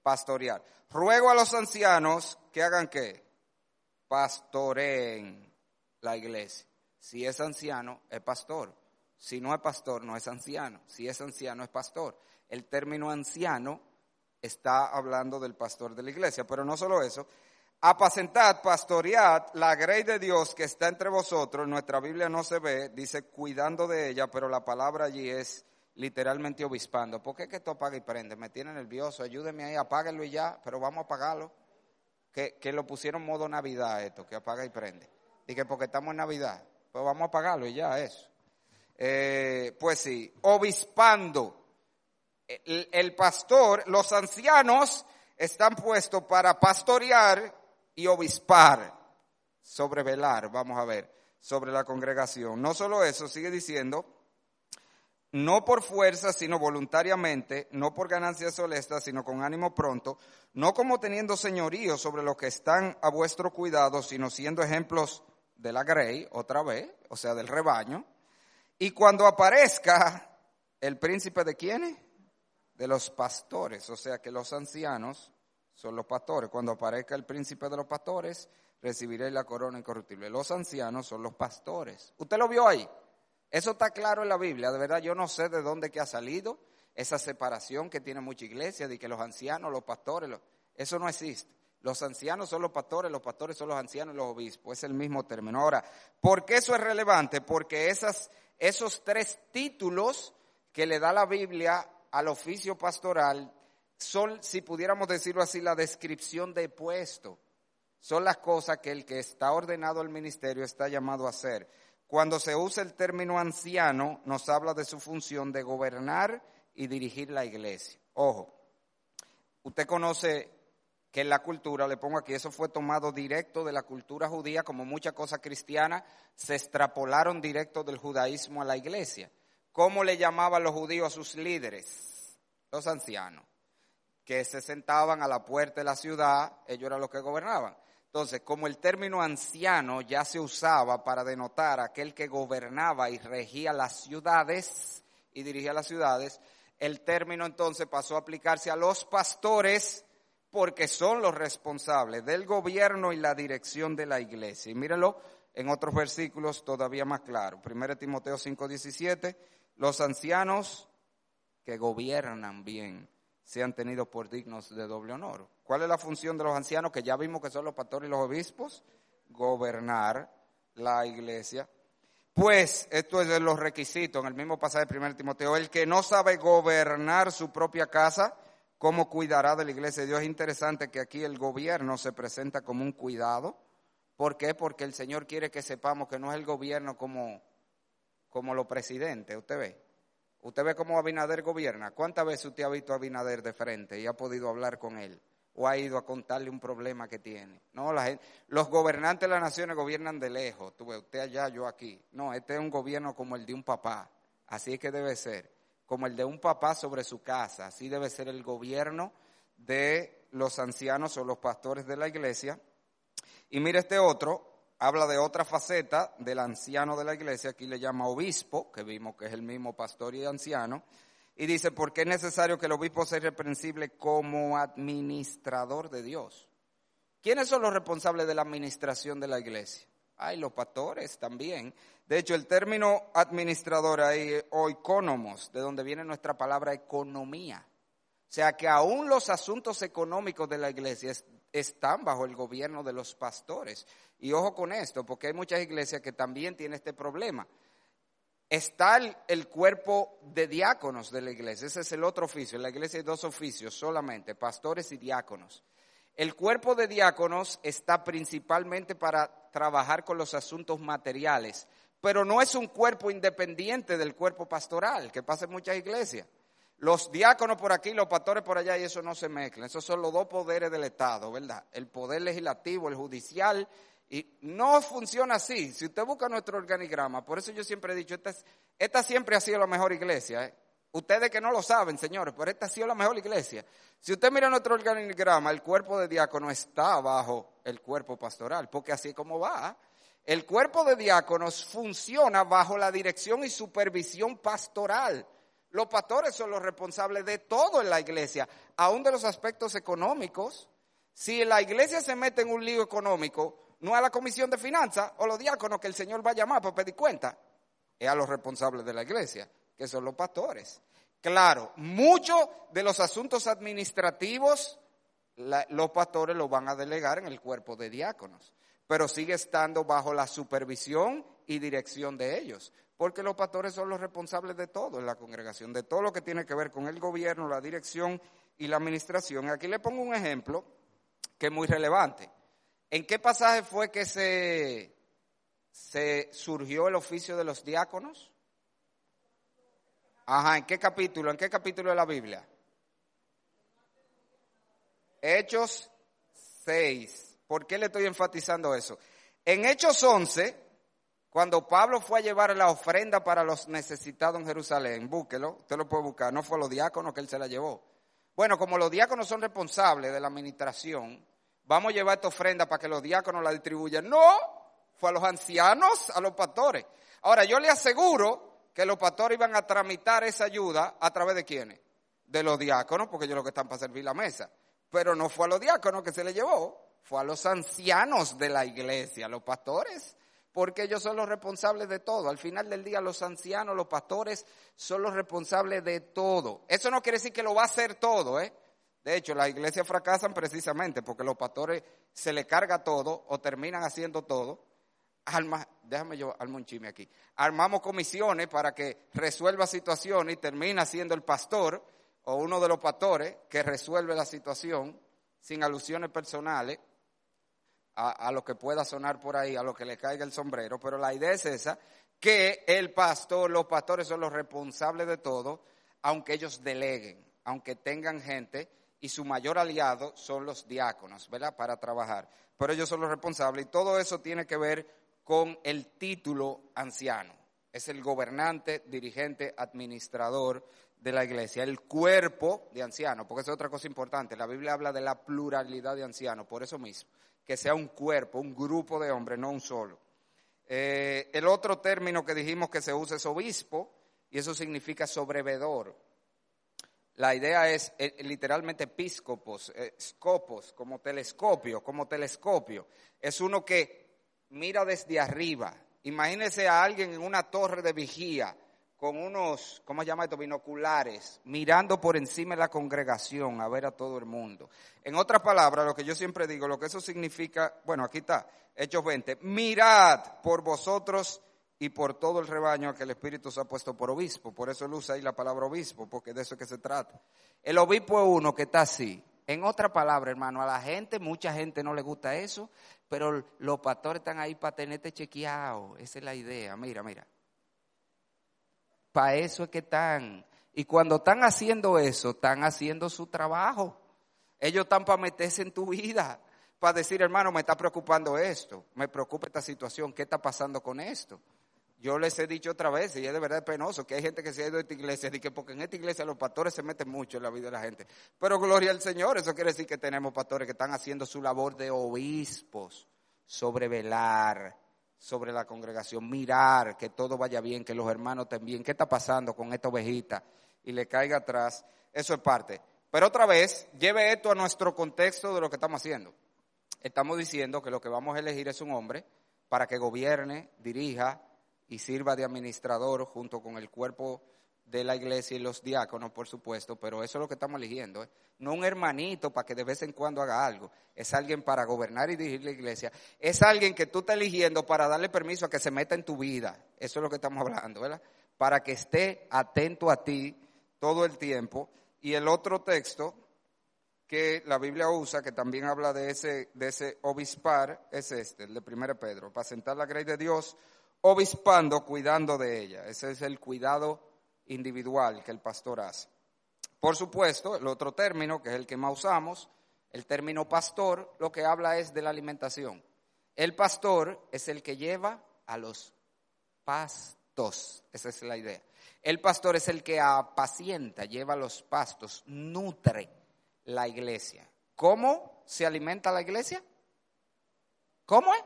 pastorear. Ruego a los ancianos que hagan qué? Pastoreen la iglesia. Si es anciano, es pastor. Si no es pastor, no es anciano. Si es anciano, es pastor. El término anciano está hablando del pastor de la iglesia. Pero no solo eso. Apacentad, pastoread la grey de Dios que está entre vosotros. Nuestra Biblia no se ve, dice cuidando de ella, pero la palabra allí es literalmente obispando. ¿Por qué que esto apaga y prende? Me tiene nervioso, ayúdeme ahí, apáguelo y ya, pero vamos a apagarlo. Que, que lo pusieron modo Navidad esto, que apaga y prende. Que porque estamos en Navidad, pues vamos a apagarlo y ya eso. Eh, pues sí, obispando. El, pastor, los ancianos están puestos para pastorear y obispar, sobrevelar, vamos a ver, sobre la congregación. No solo eso, sigue diciendo, no por fuerza, sino voluntariamente, no por ganancias honestas, sino con ánimo pronto, no como teniendo señorío sobre los que están a vuestro cuidado, sino siendo ejemplos de la grey, otra vez, o sea, del rebaño, y cuando aparezca el príncipe de quiénes? De los pastores, o sea que los ancianos son los pastores. Cuando aparezca el príncipe de los pastores, recibiréis la corona incorruptible. Los ancianos son los pastores. ¿Usted lo vio ahí? Eso está claro en la Biblia. De verdad, yo no sé de dónde que ha salido esa separación que tiene mucha iglesia de que los ancianos, los pastores, eso no existe. Los ancianos son los pastores, los pastores son los ancianos y los obispos. Es el mismo término. Ahora, ¿por qué eso es relevante? Porque esas esos tres títulos que le da la Biblia al oficio pastoral son, si pudiéramos decirlo así, la descripción de puesto. Son las cosas que el que está ordenado al ministerio está llamado a hacer. Cuando se usa el término anciano, nos habla de su función de gobernar y dirigir la iglesia. Ojo, usted conoce que en la cultura, le pongo aquí, eso fue tomado directo de la cultura judía, como muchas cosas cristianas se extrapolaron directo del judaísmo a la iglesia. ¿Cómo le llamaban los judíos a sus líderes? Los ancianos, que se sentaban a la puerta de la ciudad, ellos eran los que gobernaban. Entonces, como el término anciano ya se usaba para denotar aquel que gobernaba y regía las ciudades y dirigía las ciudades, el término entonces pasó a aplicarse a los pastores, porque son los responsables del gobierno y la dirección de la iglesia. Y mírenlo en otros versículos todavía más claro. 1 Timoteo 5:17, los ancianos que gobiernan bien sean tenidos por dignos de doble honor. ¿Cuál es la función de los ancianos? Que ya vimos que son los pastores y los obispos. Gobernar la iglesia. Pues esto es de los requisitos en el mismo pasaje de 1 Timoteo. El que no sabe gobernar su propia casa, cómo cuidará de la iglesia de Dios. Es interesante que aquí el gobierno se presenta como un cuidado. ¿Por qué? Porque el Señor quiere que sepamos que no es el gobierno como, como los presidentes. Usted ve. Usted ve cómo Abinader gobierna. ¿Cuántas veces usted ha visto a Abinader de frente y ha podido hablar con él? ¿O ha ido a contarle un problema que tiene? No, la gente, los gobernantes de las naciones gobiernan de lejos. Tú usted allá, yo aquí. No, este es un gobierno como el de un papá. Así es que debe ser como el de un papá sobre su casa. Así debe ser el gobierno de los ancianos o los pastores de la iglesia. Y mire este otro, habla de otra faceta del anciano de la iglesia, aquí le llama obispo, que vimos que es el mismo pastor y anciano, y dice, ¿por qué es necesario que el obispo sea irreprensible como administrador de Dios? ¿Quiénes son los responsables de la administración de la iglesia? Hay los pastores también. De hecho, el término administrador ahí, o economos, de donde viene nuestra palabra economía. O sea que aún los asuntos económicos de la iglesia están bajo el gobierno de los pastores. Y ojo con esto, porque hay muchas iglesias que también tienen este problema. está el, cuerpo de diáconos de la iglesia. Ese es el otro oficio. En la iglesia hay dos oficios solamente, pastores y diáconos. El cuerpo de diáconos está principalmente para trabajar con los asuntos materiales, pero no es un cuerpo independiente del cuerpo pastoral, que pasa en muchas iglesias. Los diáconos por aquí, los pastores por allá, y eso no se mezcla. Esos son los dos poderes del Estado, ¿verdad? El poder legislativo, el judicial y no funciona así. Si usted busca nuestro organigrama, por eso yo siempre he dicho, esta, siempre ha sido la mejor iglesia. ¿eh? Ustedes que no lo saben, señores, pero esta ha sido la mejor iglesia. Si usted mira nuestro organigrama, el cuerpo de diácono está bajo el cuerpo pastoral, porque así como va. El cuerpo de diáconos funciona bajo la dirección y supervisión pastoral. Los pastores son los responsables de todo en la iglesia, aún de los aspectos económicos. Si la iglesia se mete en un lío económico, no a la comisión de finanzas o los diáconos que el Señor va a llamar para pedir cuenta, es a los responsables de la iglesia, que son los pastores. Claro, muchos de los asuntos administrativos los pastores los van a delegar en el cuerpo de diáconos, pero sigue estando bajo la supervisión y dirección de ellos, porque los pastores son los responsables de todo en la congregación, de todo lo que tiene que ver con el gobierno, la dirección y la administración. Aquí le pongo un ejemplo que es muy relevante. ¿En qué pasaje fue que se, se surgió el oficio de los diáconos? Ajá, ¿en qué capítulo? ¿En qué capítulo de la Biblia? Hechos 6. ¿Por qué le estoy enfatizando eso? En Hechos 11, cuando Pablo fue a llevar la ofrenda para los necesitados en Jerusalén, búsquelo, usted lo puede buscar, no fue a los diáconos que él se la llevó. Bueno, como los diáconos son responsables de la administración, vamos a llevar esta ofrenda para que los diáconos la distribuyan. No, fue a los ancianos, a los pastores. Ahora, yo le aseguro que los pastores iban a tramitar esa ayuda a través de quiénes? De los diáconos, porque ellos lo que están para servir la mesa. Pero no fue a los diáconos que se le llevó, fue a los ancianos de la iglesia, a los pastores, porque ellos son los responsables de todo. Al final del día, los ancianos, los pastores, son los responsables de todo. Eso no quiere decir que lo va a hacer todo, ¿eh? De hecho, las iglesias fracasan precisamente porque los pastores se le carga todo o terminan haciendo todo. Alma, déjame yo armar un chisme aquí. Armamos comisiones para que resuelva situaciones y termina siendo el pastor o uno de los pastores que resuelve la situación sin alusiones personales a, lo que pueda sonar por ahí, a lo que le caiga el sombrero. Pero la idea es esa, que el pastor, los pastores son los responsables de todo, aunque ellos deleguen, aunque tengan gente y su mayor aliado son los diáconos, ¿verdad? Para trabajar. Pero ellos son los responsables y todo eso tiene que ver con el título anciano. Es el gobernante, dirigente, administrador de la iglesia, el cuerpo de ancianos, porque es otra cosa importante. La Biblia habla de la pluralidad de ancianos, por eso mismo, que sea un cuerpo, un grupo de hombres, no un solo. Eh, el otro término que dijimos que se usa es obispo, y eso significa sobrevedor. La idea es eh, literalmente episcopos, eh, como telescopio, como telescopio. Es uno que mira desde arriba. Imagínese a alguien en una torre de vigía con unos, ¿cómo se llama esto? Binoculares, mirando por encima de la congregación a ver a todo el mundo. En otras palabras, lo que yo siempre digo, lo que eso significa, bueno, aquí está, Hechos 20, mirad por vosotros y por todo el rebaño que el Espíritu se ha puesto por obispo. Por eso él usa ahí la palabra obispo, porque de eso es que se trata. El obispo es uno que está así. En otra palabra, hermano, a la gente, mucha gente no le gusta eso, pero los pastores están ahí para tenerte chequeado. Esa es la idea. Mira, mira. Para eso es que están. Y cuando están haciendo eso, están haciendo su trabajo. Ellos están para meterse en tu vida, para decir, hermano, me está preocupando esto, me preocupa esta situación, ¿qué está pasando con esto? Yo les he dicho otra vez, y es de verdad penoso, que hay gente que se ha ido de esta iglesia, y que porque en esta iglesia los pastores se meten mucho en la vida de la gente. Pero gloria al Señor, eso quiere decir que tenemos pastores que están haciendo su labor de obispos, sobre velar sobre la congregación, mirar que todo vaya bien, que los hermanos estén bien, qué está pasando con esta ovejita, y le caiga atrás, eso es parte. Pero otra vez, lleve esto a nuestro contexto de lo que estamos haciendo. Estamos diciendo que lo que vamos a elegir es un hombre para que gobierne, dirija, y sirva de administrador junto con el cuerpo de la iglesia y los diáconos, por supuesto, pero eso es lo que estamos eligiendo. ¿eh? No un hermanito para que de vez en cuando haga algo, es alguien para gobernar y dirigir la iglesia. Es alguien que tú estás eligiendo para darle permiso a que se meta en tu vida. Eso es lo que estamos hablando, ¿verdad? para que esté atento a ti todo el tiempo. Y el otro texto que la Biblia usa, que también habla de ese, de ese obispar, es este, el de 1 Pedro, para sentar la grey de Dios, obispando, cuidando de ella. Ese es el cuidado individual que el pastor hace. Por supuesto, el otro término, que es el que más usamos, el término pastor, lo que habla es de la alimentación. El pastor es el que lleva a los pastos, esa es la idea. El pastor es el que apacienta, lleva los pastos, nutre la iglesia. ¿Cómo se alimenta la iglesia? ¿Cómo es?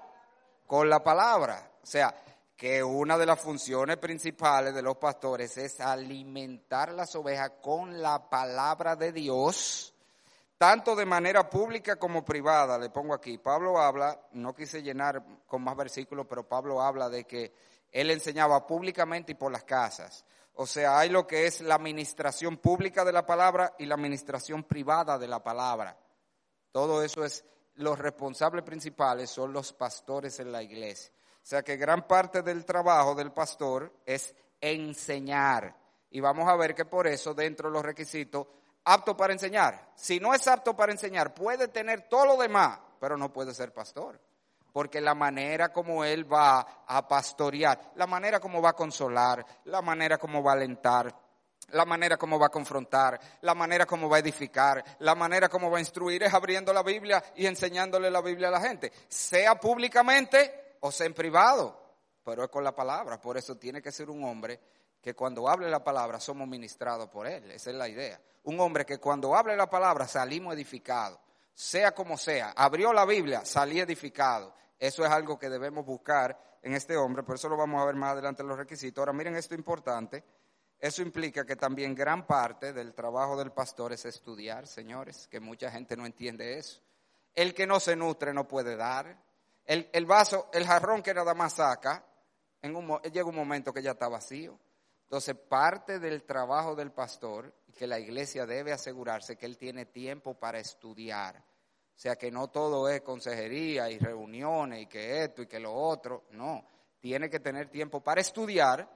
Con la palabra. O sea, que una de las funciones principales de los pastores es alimentar las ovejas con la palabra de Dios, tanto de manera pública como privada. Le pongo aquí, Pablo habla, no quise llenar con más versículos, pero Pablo habla de que él enseñaba públicamente y por las casas. O sea, hay lo que es la administración pública de la palabra y la administración privada de la palabra. Todo eso es, los responsables principales son los pastores en la iglesia. O sea que gran parte del trabajo del pastor es enseñar. Y vamos a ver que por eso dentro de los requisitos, apto para enseñar. Si no es apto para enseñar, puede tener todo lo demás, pero no puede ser pastor. Porque la manera como él va a pastorear, la manera como va a consolar, la manera como va a alentar, la manera como va a confrontar, la manera como va a edificar, la manera como va a instruir es abriendo la Biblia y enseñándole la Biblia a la gente, sea públicamente o sea en privado, pero es con la palabra. Por eso tiene que ser un hombre que cuando hable la palabra somos ministrados por él. Esa es la idea. Un hombre que cuando hable la palabra salimos edificados. Sea como sea, abrió la Biblia, salí edificado. Eso es algo que debemos buscar en este hombre, por eso lo vamos a ver más adelante los requisitos. Ahora miren esto importante. Eso implica que también gran parte del trabajo del pastor es estudiar, señores, que mucha gente no entiende eso. El que no se nutre no puede dar. El, vaso, el jarrón que nada más saca, en un, llega un momento que ya está vacío. Entonces, parte del trabajo del pastor, que la iglesia debe asegurarse que él tiene tiempo para estudiar. O sea, que no todo es consejería y reuniones y que esto y que lo otro. No, tiene que tener tiempo para estudiar,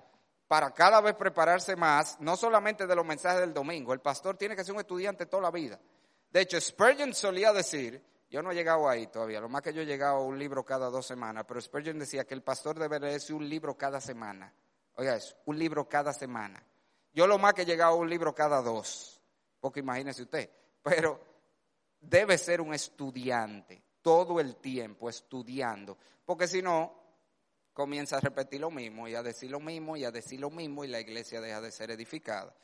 para cada vez prepararse más, no solamente de los mensajes del domingo. El pastor tiene que ser un estudiante toda la vida. De hecho, Spurgeon solía decir yo no he llegado ahí todavía, lo más que yo he llegado a un libro cada dos semanas, pero Spurgeon decía que el pastor debe leerse un libro cada semana. Oiga eso, un libro cada semana. Yo lo más que he llegado a un libro cada dos, porque imagínese usted, <laughs> pero debe ser un estudiante todo el tiempo estudiando, porque si no, comienza a repetir lo mismo y a decir lo mismo y a decir lo mismo y la iglesia deja de ser edificada.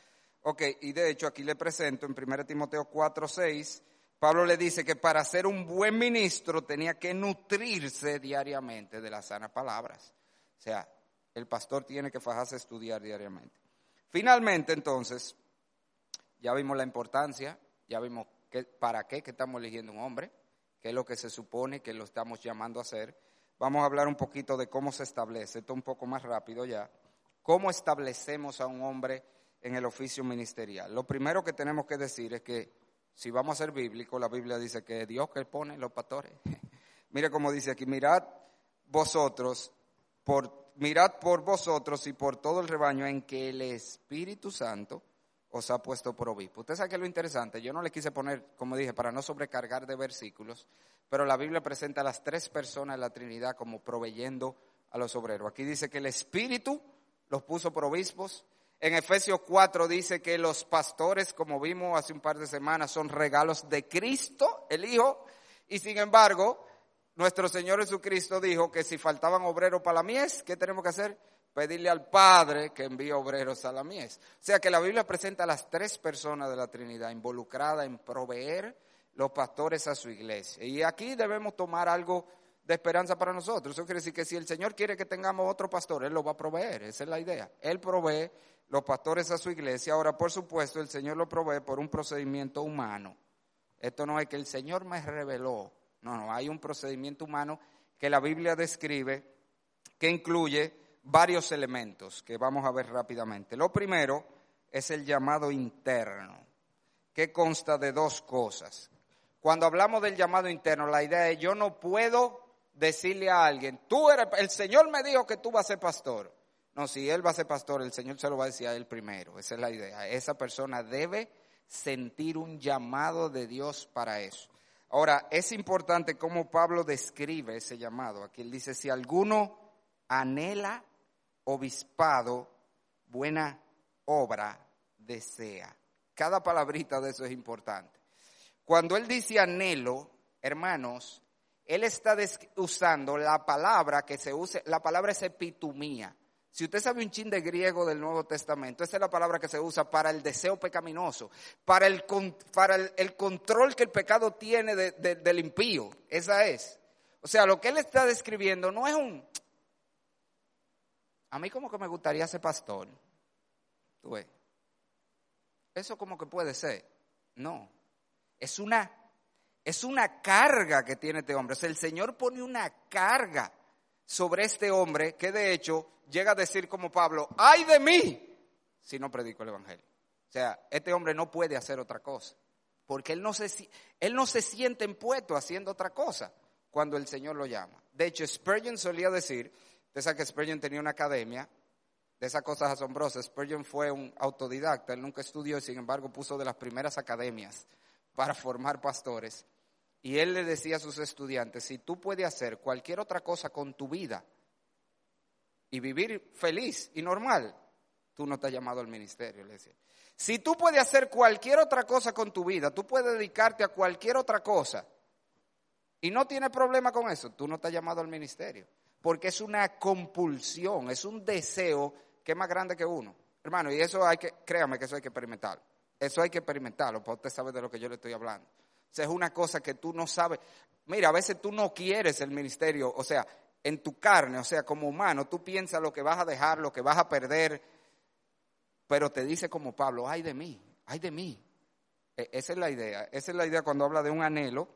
Ok, y de hecho aquí le presento en 1 Timoteo 4, 6, Pablo le dice que para ser un buen ministro tenía que nutrirse diariamente de las sanas palabras. O sea, el pastor tiene que fajarse a estudiar diariamente. Finalmente, entonces, ya vimos la importancia, ya vimos para qué que estamos eligiendo un hombre, qué es lo que se supone que lo estamos llamando a hacer. Vamos a hablar un poquito de cómo se establece, esto un poco más rápido ya, cómo establecemos a un hombre en el oficio ministerial. Lo primero que tenemos que decir es que si vamos a ser bíblicos, la Biblia dice que es Dios que pone los pastores. <laughs> Mire cómo dice aquí, mirad vosotros, por, mirad por vosotros y por todo el rebaño en que el Espíritu Santo os ha puesto por obispo. Usted sabe que lo interesante, yo no le quise poner, como dije, para no sobrecargar de versículos, pero la Biblia presenta a las tres personas de la Trinidad como proveyendo a los obreros. Aquí dice que el Espíritu los puso por obispos, en Efesios 4 dice que los pastores, como vimos hace un par de semanas, son regalos de Cristo, el Hijo, y sin embargo, nuestro Señor Jesucristo dijo que si faltaban obreros para la mies, ¿qué tenemos que hacer? Pedirle al Padre que envíe obreros a la mies. O sea que la Biblia presenta a las tres personas de la Trinidad involucradas en proveer los pastores a su iglesia. Y aquí debemos tomar algo de esperanza para nosotros. Eso quiere decir que si el Señor quiere que tengamos otro pastor, Él lo va a proveer. Esa es la idea. Él provee los pastores a su iglesia. Ahora, por supuesto, el Señor lo provee por un procedimiento humano. Esto no es que el Señor me reveló. No, no, hay un procedimiento humano que la Biblia describe que incluye varios elementos que vamos a ver rápidamente. Lo primero es el llamado interno, que consta de dos cosas. Cuando hablamos del llamado interno, la idea es yo no puedo decirle a alguien, tú eres, el Señor me dijo que tú vas a ser pastor. No, si él va a ser pastor, el Señor se lo va a decir a él primero. Esa es la idea. Esa persona debe sentir un llamado de Dios para eso. Ahora, es importante cómo Pablo describe ese llamado. Aquí él dice, si alguno anhela obispado, buena obra desea. Cada palabrita de eso es importante. Cuando él dice anhelo, hermanos, él está usando la palabra que se usa, la palabra es epitumía. Si usted sabe un chin de griego del Nuevo Testamento, esa es la palabra que se usa para el deseo pecaminoso, para el, control que el pecado tiene del impío. Esa es. O sea, lo que él está describiendo no es un... A mí como que me gustaría ser pastor. ¿Tú ves? Eso como que puede ser. No. Es una, es una carga que tiene este hombre. O sea, el Señor pone una carga sobre este hombre que de hecho llega a decir como Pablo, ay de mí si no predico el Evangelio. O sea, este hombre no puede hacer otra cosa, porque él no se, él no se siente impuesto haciendo otra cosa cuando el Señor lo llama. De hecho, Spurgeon solía decir, usted sabe que Spurgeon tenía una academia de esas cosas asombrosas. Spurgeon fue un autodidacta, él nunca estudió sin embargo puso de las primeras academias para formar pastores. Y él le decía a sus estudiantes, si tú puedes hacer cualquier otra cosa con tu vida y vivir feliz y normal, tú no has llamado al ministerio, le decía. Si tú puedes hacer cualquier otra cosa con tu vida, tú puedes dedicarte a cualquier otra cosa y no tienes problema con eso, tú no has llamado al ministerio. Porque es una compulsión, es un deseo que es más grande que uno. Hermano, y eso hay que, créame que eso hay que experimentarlo. Eso hay que experimentarlo, para usted sabe de lo que yo le estoy hablando es una cosa que tú no sabes. Mira, a veces tú no quieres el ministerio, o sea, en tu carne, o sea, como humano, tú piensas lo que vas a dejar, lo que vas a perder, pero te dice como Pablo, ay de mí, ay de mí. E, esa es la idea, esa es la idea cuando habla de un anhelo.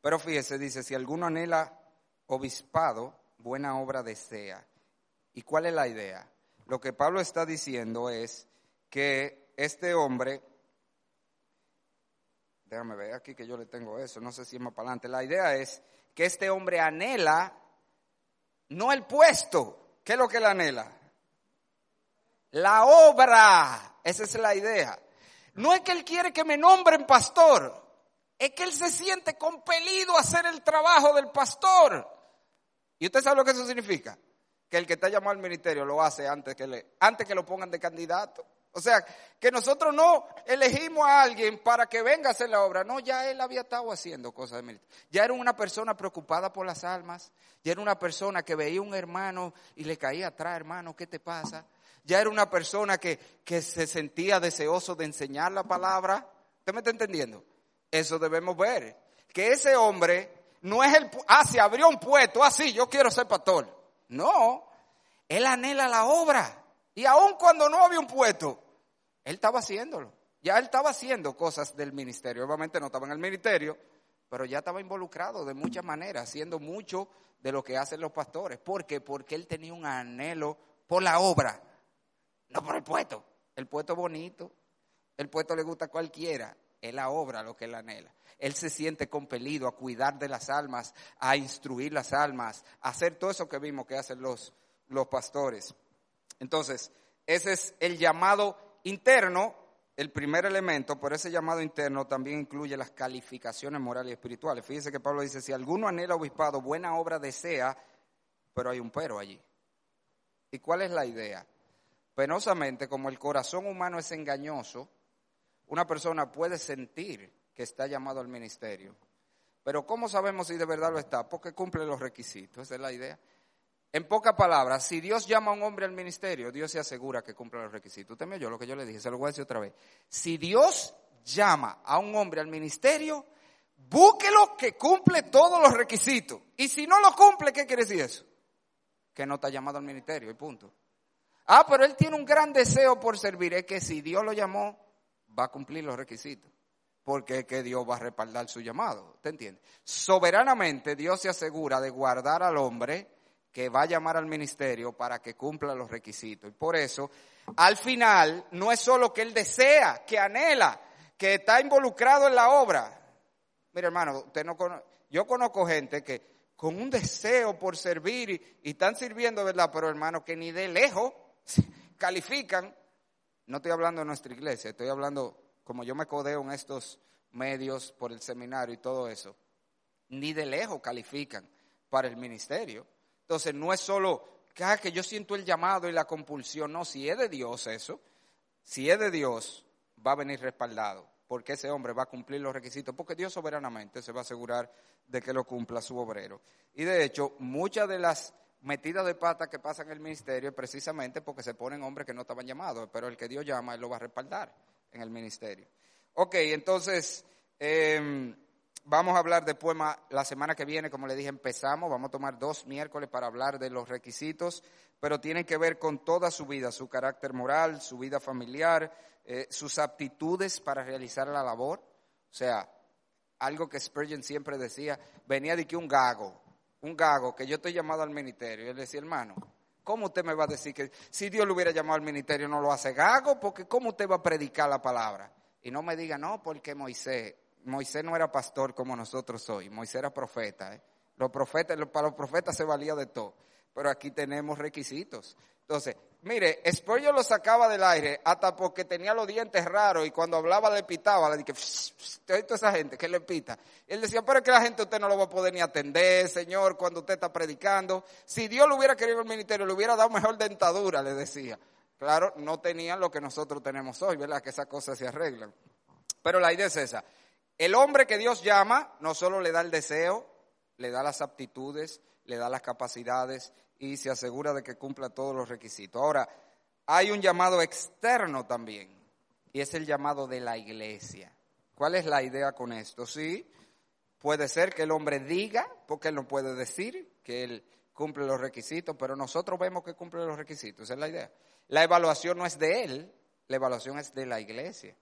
Pero fíjese, dice, si alguno anhela obispado, buena obra desea. ¿Y cuál es la idea? Lo que Pablo está diciendo es que este hombre Déjame ver aquí que yo le tengo eso, no sé si es más para adelante. La idea es que este hombre anhela no el puesto, ¿qué es lo que él anhela? La obra, esa es la idea. No es que él quiere que me nombren pastor, es que él se siente compelido a hacer el trabajo del pastor. ¿Y usted sabe lo que eso significa? Que el que está llamado al ministerio lo hace antes que, le, antes que lo pongan de candidato. O sea, que nosotros no elegimos a alguien para que venga a hacer la obra. No, ya él había estado haciendo cosas de militar. Ya era una persona preocupada por las almas. Ya era una persona que veía un hermano y le caía atrás, hermano, ¿qué te pasa? Ya era una persona que, que se sentía deseoso de enseñar la palabra. ¿Usted me está entendiendo? Eso debemos ver. Que ese hombre no es el, ah, se abrió un puesto, ah, sí, yo quiero ser pastor. No, él anhela la obra. Y aun cuando no había un puesto, él estaba haciéndolo. Ya él estaba haciendo cosas del ministerio. Obviamente no estaba en el ministerio, pero ya estaba involucrado de muchas maneras, haciendo mucho de lo que hacen los pastores. ¿Por qué? Porque él tenía un anhelo por la obra, no por el puesto. El puesto bonito, el puesto le gusta a cualquiera, es la obra lo que él anhela. Él se siente compelido a cuidar de las almas, a instruir las almas, a hacer todo eso que vimos que hacen los, los pastores. Entonces, ese es el llamado interno, el primer elemento, pero ese llamado interno también incluye las calificaciones morales y espirituales. Fíjese que Pablo dice, si alguno anhela obispado, buena obra desea, pero hay un pero allí. ¿Y cuál es la idea? Penosamente, como el corazón humano es engañoso, una persona puede sentir que está llamado al ministerio. Pero ¿cómo sabemos si de verdad lo está? Porque cumple los requisitos, esa es la idea. En pocas palabras, si Dios llama a un hombre al ministerio, Dios se asegura que cumpla los requisitos. Usted me oyó lo que yo le dije, se lo voy a decir otra vez. Si Dios llama a un hombre al ministerio, búsquelo que cumple todos los requisitos. Y si no lo cumple, ¿qué quiere decir eso? Que no está llamado al ministerio, y punto. Ah, pero él tiene un gran deseo por servir. Es que si Dios lo llamó, va a cumplir los requisitos. Porque es que Dios va a respaldar su llamado. ¿Te entiendes? Soberanamente Dios se asegura de guardar al hombre que va a llamar al ministerio para que cumpla los requisitos. Y por eso, al final, no es solo que él desea, que anhela, que está involucrado en la obra. Mire, hermano, usted no yo conozco gente que con un deseo por servir y, están sirviendo, ¿verdad? Pero hermano, que ni de lejos <laughs> califican. No estoy hablando de nuestra iglesia, estoy hablando, como yo me codeo en estos medios por el seminario y todo eso, ni de lejos califican para el ministerio. Entonces, no es solo que, ah, que yo siento el llamado y la compulsión, no, si es de Dios eso, si es de Dios, va a venir respaldado, porque ese hombre va a cumplir los requisitos, porque Dios soberanamente se va a asegurar de que lo cumpla su obrero. Y de hecho, muchas de las metidas de pata que pasan en el ministerio es precisamente porque se ponen hombres que no estaban llamados, pero el que Dios llama, Él lo va a respaldar en el ministerio. Ok, entonces, em, vamos a hablar después la semana que viene, como le dije, empezamos, vamos a tomar dos miércoles para hablar de los requisitos, pero tienen que ver con toda su vida, su carácter moral, su vida familiar, eh, sus aptitudes para realizar la labor. O sea, algo que Spurgeon siempre decía, venía de que un gago, un gago, que yo estoy llamado al ministerio. Y él decía, hermano, ¿cómo usted me va a decir que si Dios lo hubiera llamado al ministerio no lo hace gago? Porque ¿cómo usted va a predicar la palabra? Y no me diga, no, porque Moisés, Moisés no era pastor como nosotros hoy, Moisés era profeta. ¿eh? Los profetas, para los profetas se valía de todo, pero aquí tenemos requisitos. Entonces, mire, Spurgeon lo sacaba del aire hasta porque tenía los dientes raros y cuando hablaba le pitaba, le dije, toda esa gente que le pita. Él decía, pero es que la gente usted no lo va a poder ni atender, señor, cuando usted está predicando. Si Dios lo hubiera querido el ministerio, le hubiera dado mejor dentadura, le decía. Claro, no tenían lo que nosotros tenemos hoy, ¿verdad? Que esas cosas se arreglan. Pero la idea es esa. El hombre que Dios llama no solo le da el deseo, le da las aptitudes, le da las capacidades y se asegura de que cumpla todos los requisitos. Ahora, hay un llamado externo también, y es el llamado de la iglesia. ¿Cuál es la idea con esto? Sí, puede ser que el hombre diga, porque él no puede decir que él cumple los requisitos, pero nosotros vemos que cumple los requisitos, esa es la idea. La evaluación no es de él, la evaluación es de la iglesia.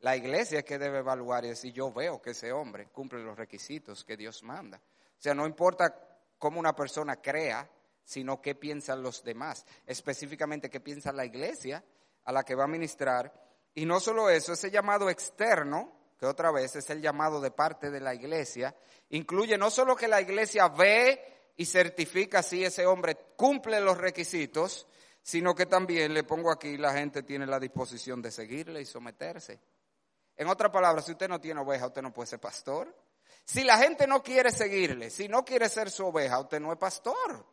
La iglesia es que debe evaluar y decir, yo veo que ese hombre cumple los requisitos que Dios manda. O sea, no importa cómo una persona crea, sino qué piensan los demás, específicamente qué piensa la iglesia a la que va a ministrar. Y no solo eso, ese llamado externo, que otra vez es el llamado de parte de la iglesia, incluye no solo que la iglesia ve y certifica si ese hombre cumple los requisitos, sino que también, le pongo aquí, la gente tiene la disposición de seguirle y someterse. En otras palabras, si usted no tiene oveja, usted no puede ser pastor. Si la gente no quiere seguirle, si no quiere ser su oveja, usted no es pastor.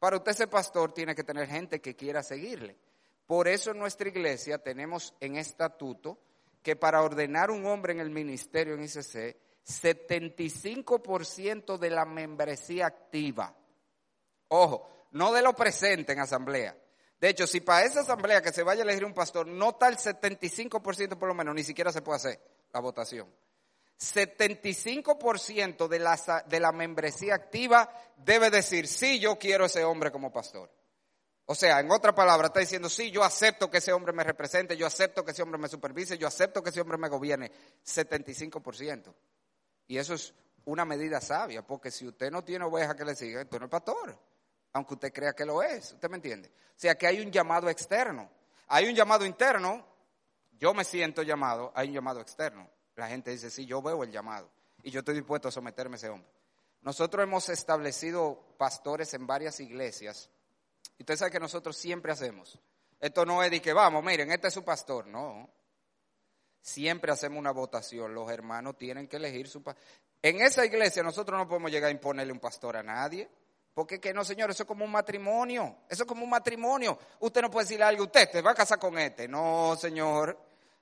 Para usted ser pastor tiene que tener gente que quiera seguirle. Por eso en nuestra iglesia tenemos en estatuto que para ordenar un hombre en el ministerio en ICC, 75% de la membresía activa. Ojo, no de lo presente en asamblea. De hecho, si para esa asamblea que se vaya a elegir un pastor no está el 75% por lo menos, ni siquiera se puede hacer la votación. 75% de la, de la membresía activa debe decir, sí, yo quiero ese hombre como pastor. O sea, en otra palabra, está diciendo, sí, yo acepto que ese hombre me represente, yo acepto que ese hombre me supervise, yo acepto que ese hombre me gobierne. 75%. Y eso es una medida sabia, porque si usted no tiene oveja que le siga, entonces no es pastor. Aunque usted crea que lo es, ¿usted me entiende? O sea, que hay un llamado externo. Hay un llamado interno, yo me siento llamado, hay un llamado externo. La gente dice, sí, yo veo el llamado y yo estoy dispuesto a someterme a ese hombre. Nosotros hemos establecido pastores en varias iglesias. Y usted sabe que nosotros siempre hacemos. Esto no es de que vamos, miren, este es su pastor. No. Siempre hacemos una votación. Los hermanos tienen que elegir su pastor. En esa iglesia nosotros no podemos llegar a imponerle un pastor a nadie. Porque que no, señor, eso es como un matrimonio. Eso es como un matrimonio. Usted no puede decirle a alguien, usted te va a casar con este. No, señor.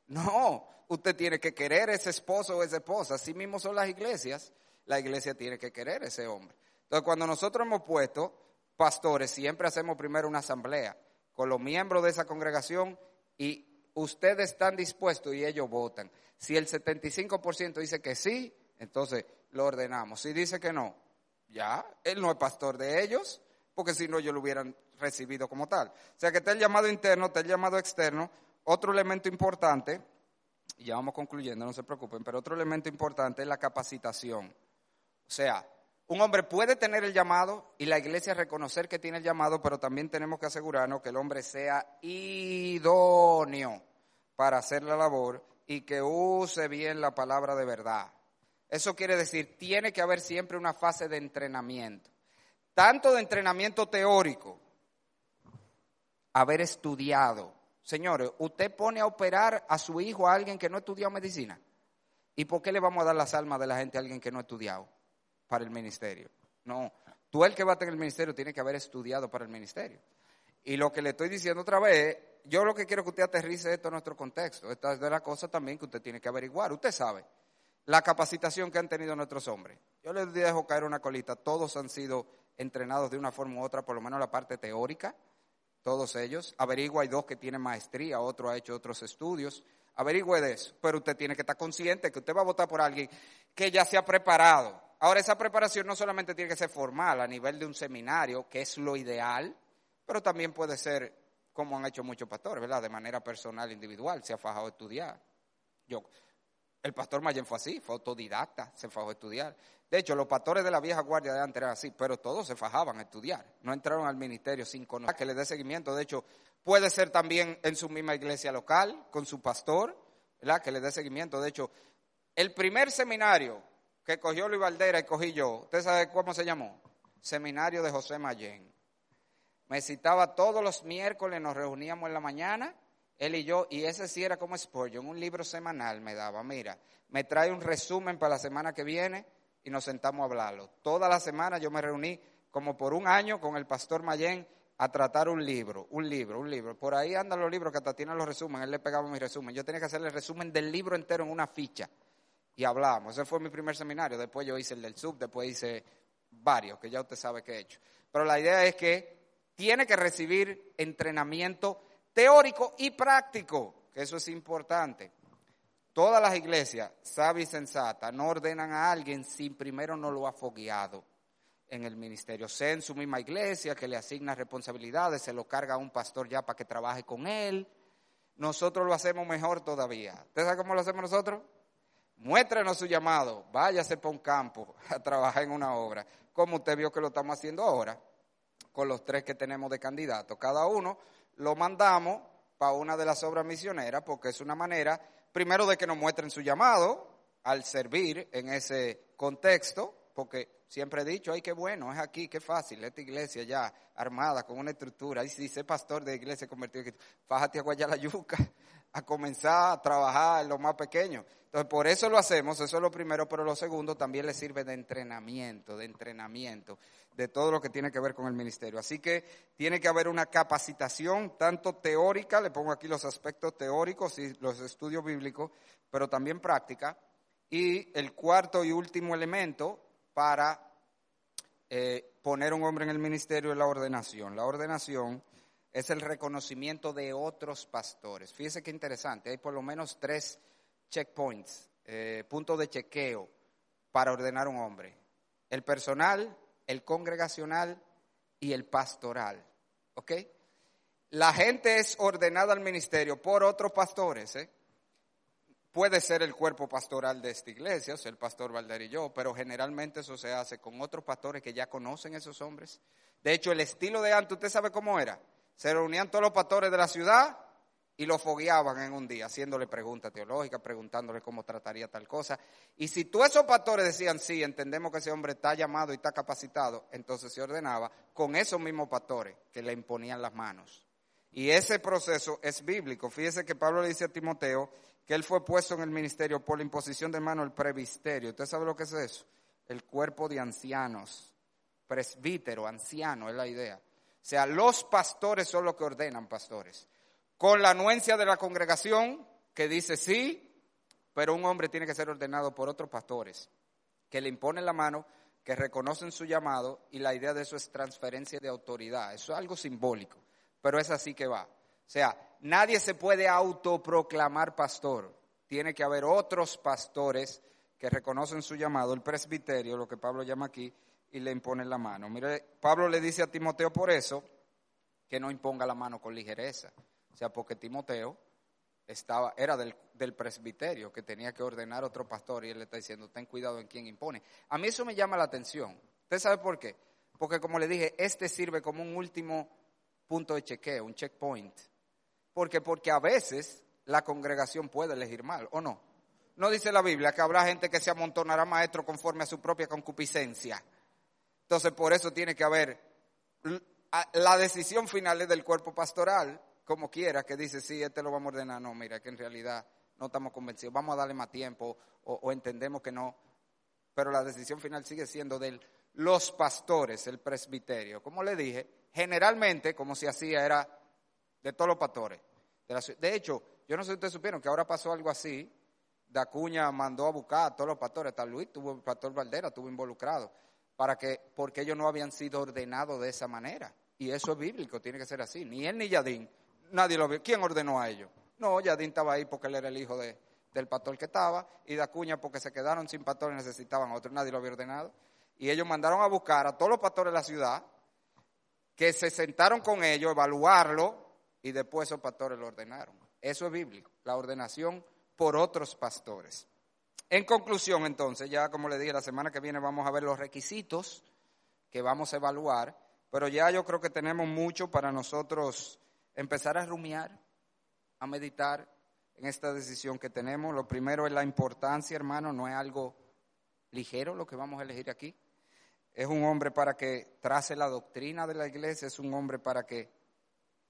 No usted tiene que querer ese esposo o esa esposa. Así mismo son las iglesias. La iglesia tiene que querer ese hombre. Entonces, cuando nosotros hemos puesto pastores, siempre hacemos primero una asamblea con los miembros de esa congregación y ustedes están dispuestos y ellos votan. Si el 75% dice que sí, entonces lo ordenamos. Si dice que no, ya, él no es pastor de ellos, porque si no, ellos lo hubieran recibido como tal. O sea que está el llamado interno, está el llamado externo. Otro elemento importante y ya vamos concluyendo, no se preocupen, pero otro elemento importante es la capacitación. O sea, un hombre puede tener el llamado y la iglesia reconocer que tiene el llamado, pero también tenemos que asegurarnos que el hombre sea idóneo para hacer la labor y que use bien la palabra de verdad. Eso quiere decir, tiene que haber siempre una fase de entrenamiento. tanto de entrenamiento teórico, haber estudiado. Señores, usted pone a operar a su hijo a alguien que no ha estudiado medicina. ¿Y por qué le vamos a dar las almas de la gente a alguien que no ha estudiado para el ministerio? No, tú el que va a tener el ministerio tiene que haber estudiado para el ministerio. Y lo que le estoy diciendo otra vez, yo lo que quiero que usted aterrice esto en nuestro contexto. Esta es de la cosa también que usted tiene que averiguar. Usted sabe la capacitación que han tenido nuestros hombres. Yo les dejo caer una colita. Todos han sido entrenados de una forma u otra, por lo menos la parte teórica. Todos ellos. Averigua, hay dos que tienen maestría, otro ha hecho otros estudios. Averigüe de eso. Pero usted tiene que estar consciente que usted va a votar por alguien que ya se ha preparado. Ahora, esa preparación no solamente tiene que ser formal a nivel de un seminario, que es lo ideal, pero también puede ser como han hecho muchos pastores, ¿verdad? De manera personal, individual, se ha fajado a estudiar. Yo, el pastor Mayen fue así, fue autodidacta, se fajó a estudiar. De hecho, los pastores de la vieja guardia de antes eran así, pero todos se fajaban a estudiar. No entraron al ministerio sin conocer que le dé seguimiento. De hecho, puede ser también en su misma iglesia local, con su pastor, ¿verdad? Que le dé seguimiento. De hecho, el primer seminario que cogió Luis Valdera y cogí yo, ¿usted sabe cómo se llamó? Seminario de José Mayen. Me citaba todos los miércoles, nos reuníamos en la mañana, él y yo, y ese sí era como Spurgeon, un libro semanal me daba, mira, me trae un resumen para la semana que viene y nos sentamos a hablarlo. Toda la semana yo me reuní como por un año con el pastor Mayen a tratar un libro, un libro, un libro. Por ahí andan los libros que hasta tienen los resúmenes, él le pegaba mi resumen. Yo tenía que hacerle el resumen del libro entero en una ficha y hablábamos. Ese fue mi primer seminario. Después yo hice el del sub, después hice varios, que ya usted sabe que he hecho. Pero la idea es que tiene que recibir entrenamiento teórico y práctico, que eso es importante. Todas las iglesias, sabias y sensatas, no ordenan a alguien si primero no lo ha fogueado en el ministerio. Sea en su misma iglesia, que le asigna responsabilidades, se lo carga a un pastor ya para que trabaje con él. Nosotros lo hacemos mejor todavía. ¿Usted sabe cómo lo hacemos nosotros? Muéstrenos su llamado, váyase para un campo a trabajar en una obra, como usted vio que lo estamos haciendo ahora con los tres que tenemos de candidato. Cada uno lo mandamos para una de las obras misioneras porque es una manera, primero, de que nos muestren su llamado al servir en ese contexto, porque siempre he dicho, ay, qué bueno, es aquí, qué fácil, esta iglesia ya armada con una estructura, y si sé pastor de iglesia convertido, fájate a guayar la yuca, <laughs> a comenzar a trabajar en lo más pequeño. Entonces, por eso lo hacemos, eso es lo primero, pero lo segundo también le sirve de entrenamiento, de entrenamiento de todo lo que tiene que ver con el ministerio. Así que tiene que haber una capacitación tanto teórica, le pongo aquí los aspectos teóricos y los estudios bíblicos, pero también práctica. Y el cuarto y último elemento para eh, poner un hombre en el ministerio es la ordenación. La ordenación es el reconocimiento de otros pastores. Fíjese qué interesante, hay por lo menos tres checkpoints, eh, puntos de chequeo para ordenar un hombre. El personal, el congregacional y el pastoral. ¿Ok? La gente es ordenada al ministerio por otros pastores. ¿eh? Puede ser el cuerpo pastoral de esta iglesia, o sea, el pastor Valder y yo, pero generalmente eso se hace con otros pastores que ya conocen esos hombres. De hecho, el estilo de antes, ¿usted sabe cómo era? Se reunían todos los pastores de la ciudad y lo fogueaban en un día, haciéndole preguntas teológicas, preguntándole cómo trataría tal cosa. Y si todos esos pastores decían, sí, entendemos que ese hombre está llamado y está capacitado, entonces se ordenaba con esos mismos pastores que le imponían las manos. Y ese proceso es bíblico. Fíjese que Pablo le dice a Timoteo que él fue puesto en el ministerio por la imposición de mano del presbiterio. ¿Usted sabe lo que es eso? El cuerpo de ancianos. Presbítero, anciano, es la idea. O sea, los pastores son los que ordenan pastores con la anuencia de la congregación que dice sí, pero un hombre tiene que ser ordenado por otros pastores que le imponen la mano, que reconocen su llamado y la idea de eso es transferencia de autoridad. Eso es algo simbólico, pero es así que va. O sea, nadie se puede autoproclamar pastor. Tiene que haber otros pastores que reconocen su llamado, el presbiterio, lo que Pablo llama aquí, y le imponen la mano. Mire, Pablo le dice a Timoteo por eso que no imponga la mano con ligereza. O sea, porque Timoteo estaba, era del, presbiterio que tenía que ordenar otro pastor y él le está diciendo, ten cuidado en quién impone. A mí eso me llama la atención. ¿Usted sabe por qué? Porque como le dije, este sirve como un último punto de chequeo, un checkpoint. Porque, porque a veces la congregación puede elegir mal, ¿o no? No dice la Biblia que habrá gente que se amontonará maestro conforme a su propia concupiscencia. Entonces, por eso tiene que haber la decisión final es del cuerpo pastoral, como quiera, que dice, sí, este lo vamos a ordenar. No, mira, que en realidad no estamos convencidos, vamos a darle más tiempo o, entendemos que no. Pero la decisión final sigue siendo de los pastores, el presbiterio. Como le dije, generalmente, como se hacía, era de todos los pastores. De, hecho, yo no sé si ustedes supieron que ahora pasó algo así. Dacuña mandó a buscar a todos los pastores, hasta Luis tuvo, el pastor Valdera estuvo involucrado, para que, porque ellos no habían sido ordenados de esa manera. Y eso es bíblico, tiene que ser así. Ni él ni Yadín, nadie lo vio. ¿Quién ordenó a ellos? No, Yadín estaba ahí porque él era el hijo de, del pastor que estaba, y Dacuña porque se quedaron sin pastor y necesitaban otro, nadie lo había ordenado. Y ellos mandaron a buscar a todos los pastores de la ciudad, que se sentaron con ellos, evaluarlo, y después esos pastores lo ordenaron. Eso es bíblico, la ordenación por otros pastores. En conclusión, entonces, ya como le dije, la semana que viene vamos a ver los requisitos que vamos a evaluar, pero ya yo creo que tenemos mucho para nosotros empezar a rumiar, a meditar en esta decisión que tenemos. Lo primero es la importancia, hermano, no es algo ligero lo que vamos a elegir aquí. Es un hombre para que trace la doctrina de la iglesia, es un hombre para que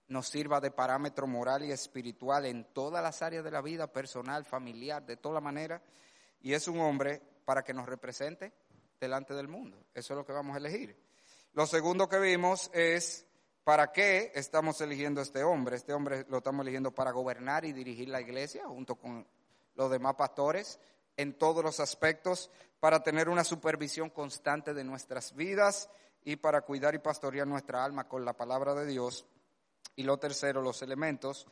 nos sirva de parámetro moral y espiritual en todas las áreas de la vida, personal, familiar, de toda manera. Y es un hombre para que nos represente delante del mundo. Eso es lo que vamos a elegir. Lo segundo que vimos es para qué estamos eligiendo a este hombre. Este hombre lo estamos eligiendo para gobernar y dirigir la iglesia junto con los demás pastores en todos los aspectos, para tener una supervisión constante de nuestras vidas y para cuidar y pastorear nuestra alma con la palabra de Dios y lo tercero, los elementos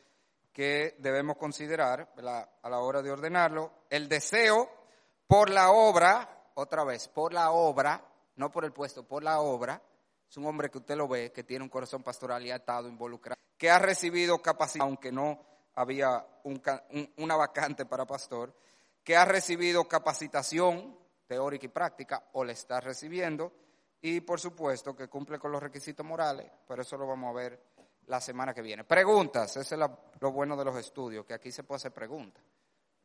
que debemos considerar a la hora de ordenarlo. El deseo por la obra, otra vez, por la obra, no por el puesto, por la obra. Es un hombre que usted lo ve, que tiene un corazón pastoral y ha estado involucrado, que ha recibido capacidad, aunque no había una vacante para pastor, que ha recibido capacitación teórica y práctica, o le está recibiendo, y por supuesto que cumple con los requisitos morales, pero eso lo vamos a ver la semana que viene. Preguntas, ese es lo bueno de los estudios, que aquí se puede hacer preguntas,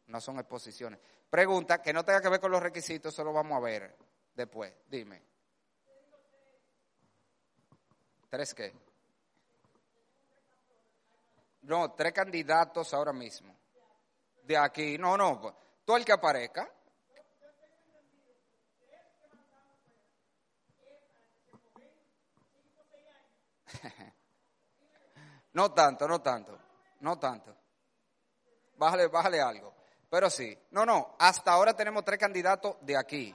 no son exposiciones. Preguntas que no tenga que ver con los requisitos, eso lo vamos a ver después. Dime. ¿Tres qué? No, tres candidatos ahora mismo. De aquí, no, no, todo el que aparezca. <laughs> No tanto, no tanto, no tanto. Bájale, bájale algo. Pero sí, no, no, hasta ahora tenemos tres candidatos de aquí.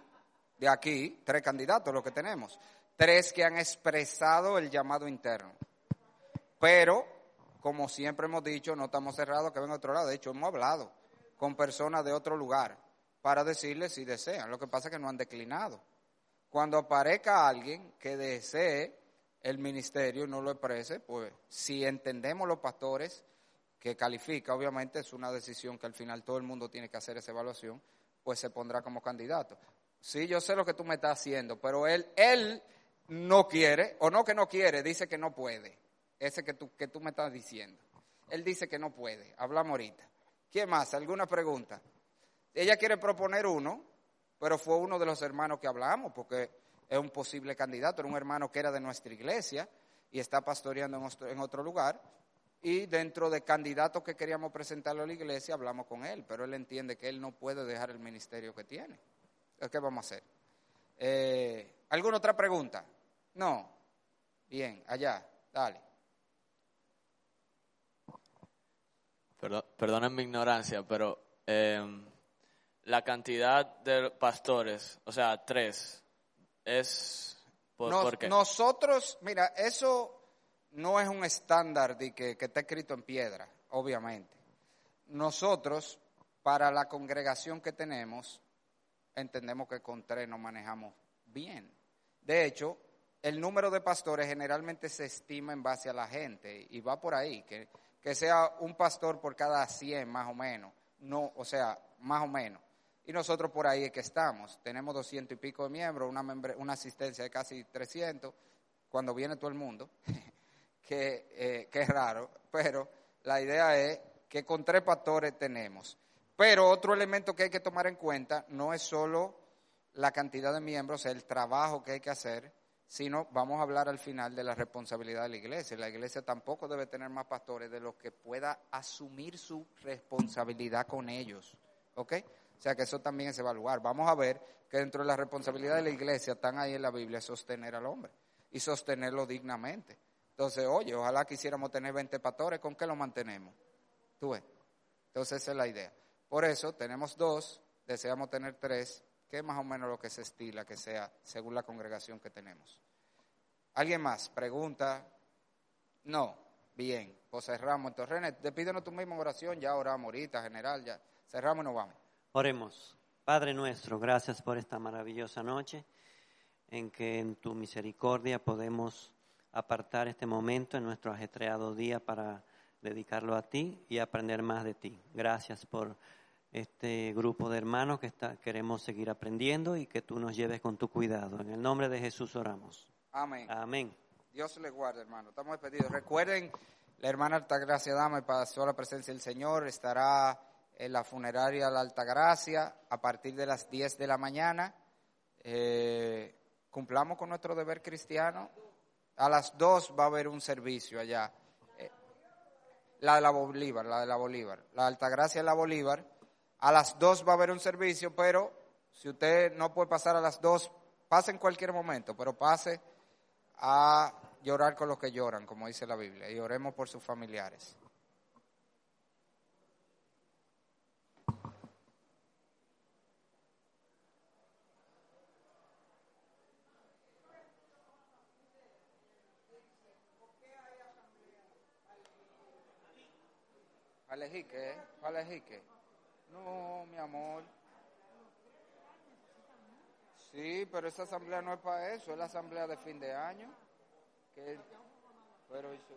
De aquí, tres candidatos, lo que tenemos. Tres que han expresado el llamado interno. Pero, como siempre hemos dicho, no estamos cerrados que ven otro lado. De hecho, hemos hablado con personas de otro lugar para decirles si desean. Lo que pasa es que no han declinado. Cuando aparezca alguien que desee el ministerio no lo exprese, pues si entendemos los pastores que califica, obviamente es una decisión que al final todo el mundo tiene que hacer esa evaluación, pues se pondrá como candidato. Sí, yo sé lo que tú me estás haciendo, pero él, él no quiere, o no que no quiere, dice que no puede. Ese que tú, que tú me estás diciendo. Él dice que no puede. Hablamos ahorita. ¿Quién más? ¿Alguna pregunta? Ella quiere proponer uno, pero fue uno de los hermanos que hablamos, porque es un posible candidato, era un hermano que era de nuestra iglesia y está pastoreando en otro, lugar. Y dentro de candidatos que queríamos presentarlo a la iglesia, hablamos con él, pero él entiende que él no puede dejar el ministerio que tiene. ¿Qué vamos a hacer? Eh, ¿Alguna otra pregunta? No. Bien, allá, dale. Perdón, perdonen mi ignorancia, pero eh, la cantidad de pastores, o sea, tres, es por, Nosotros, mira, eso no es un estándar de que, que está escrito en piedra, obviamente. Nosotros, para la congregación que tenemos, entendemos que con tres nos manejamos bien. De hecho, el número de pastores generalmente se estima en base a la gente y va por ahí, que, que sea un pastor por cada 100 más o menos, no, o sea, más o menos. Y nosotros por ahí es que estamos. Tenemos doscientos y pico de miembros, una, una asistencia de casi 300, cuando viene todo el mundo, <laughs> que, eh, que es raro. Pero la idea es que con tres pastores tenemos. Pero otro elemento que hay que tomar en cuenta no es solo la cantidad de miembros, el trabajo que hay que hacer, sino vamos a hablar al final de la responsabilidad de la iglesia. La iglesia tampoco debe tener más pastores de los que pueda asumir su responsabilidad con ellos. ¿Ok? O sea que eso también es evaluar. Vamos a ver que dentro de la responsabilidad de la iglesia están ahí en la Biblia sostener al hombre y sostenerlo dignamente. Entonces, oye, ojalá quisiéramos tener 20 pastores, ¿con qué lo mantenemos? Tú ves. Entonces, esa es la idea. Por eso, tenemos dos, deseamos tener tres, que es más o menos lo que se estila que sea según la congregación que tenemos. ¿Alguien más? ¿Pregunta? No. Bien, pues cerramos. Entonces, René, despídenos tu misma oración, ya oramos ahorita, general, ya cerramos y nos vamos. Oremos. Padre nuestro, gracias por esta maravillosa noche en que en tu misericordia podemos apartar este momento en nuestro ajetreado día para dedicarlo a ti y aprender más de ti. Gracias por este grupo de hermanos que está, queremos seguir aprendiendo y que tú nos lleves con tu cuidado. En el nombre de Jesús oramos. Amén. Amén. Dios le guarde, hermano. Estamos despedidos. Recuerden, la hermana Altagracia Dama pasó a la presencia del Señor. Estará en la funeraria La Altagracia a partir de las 10 de la mañana. Eh, cumplamos con nuestro deber cristiano. A las 2 va a haber un servicio allá. Eh, la de la Bolívar, la de la Bolívar. La Altagracia de la Bolívar. A las 2 va a haber un servicio, pero si usted no puede pasar a las 2, pase en cualquier momento, pero pase a llorar con los que lloran, como dice la Biblia, y oremos por sus familiares. Alejique. No, mi amor. Sí, pero esa asamblea no es para eso, es la asamblea de fin de año. Que, pero eso,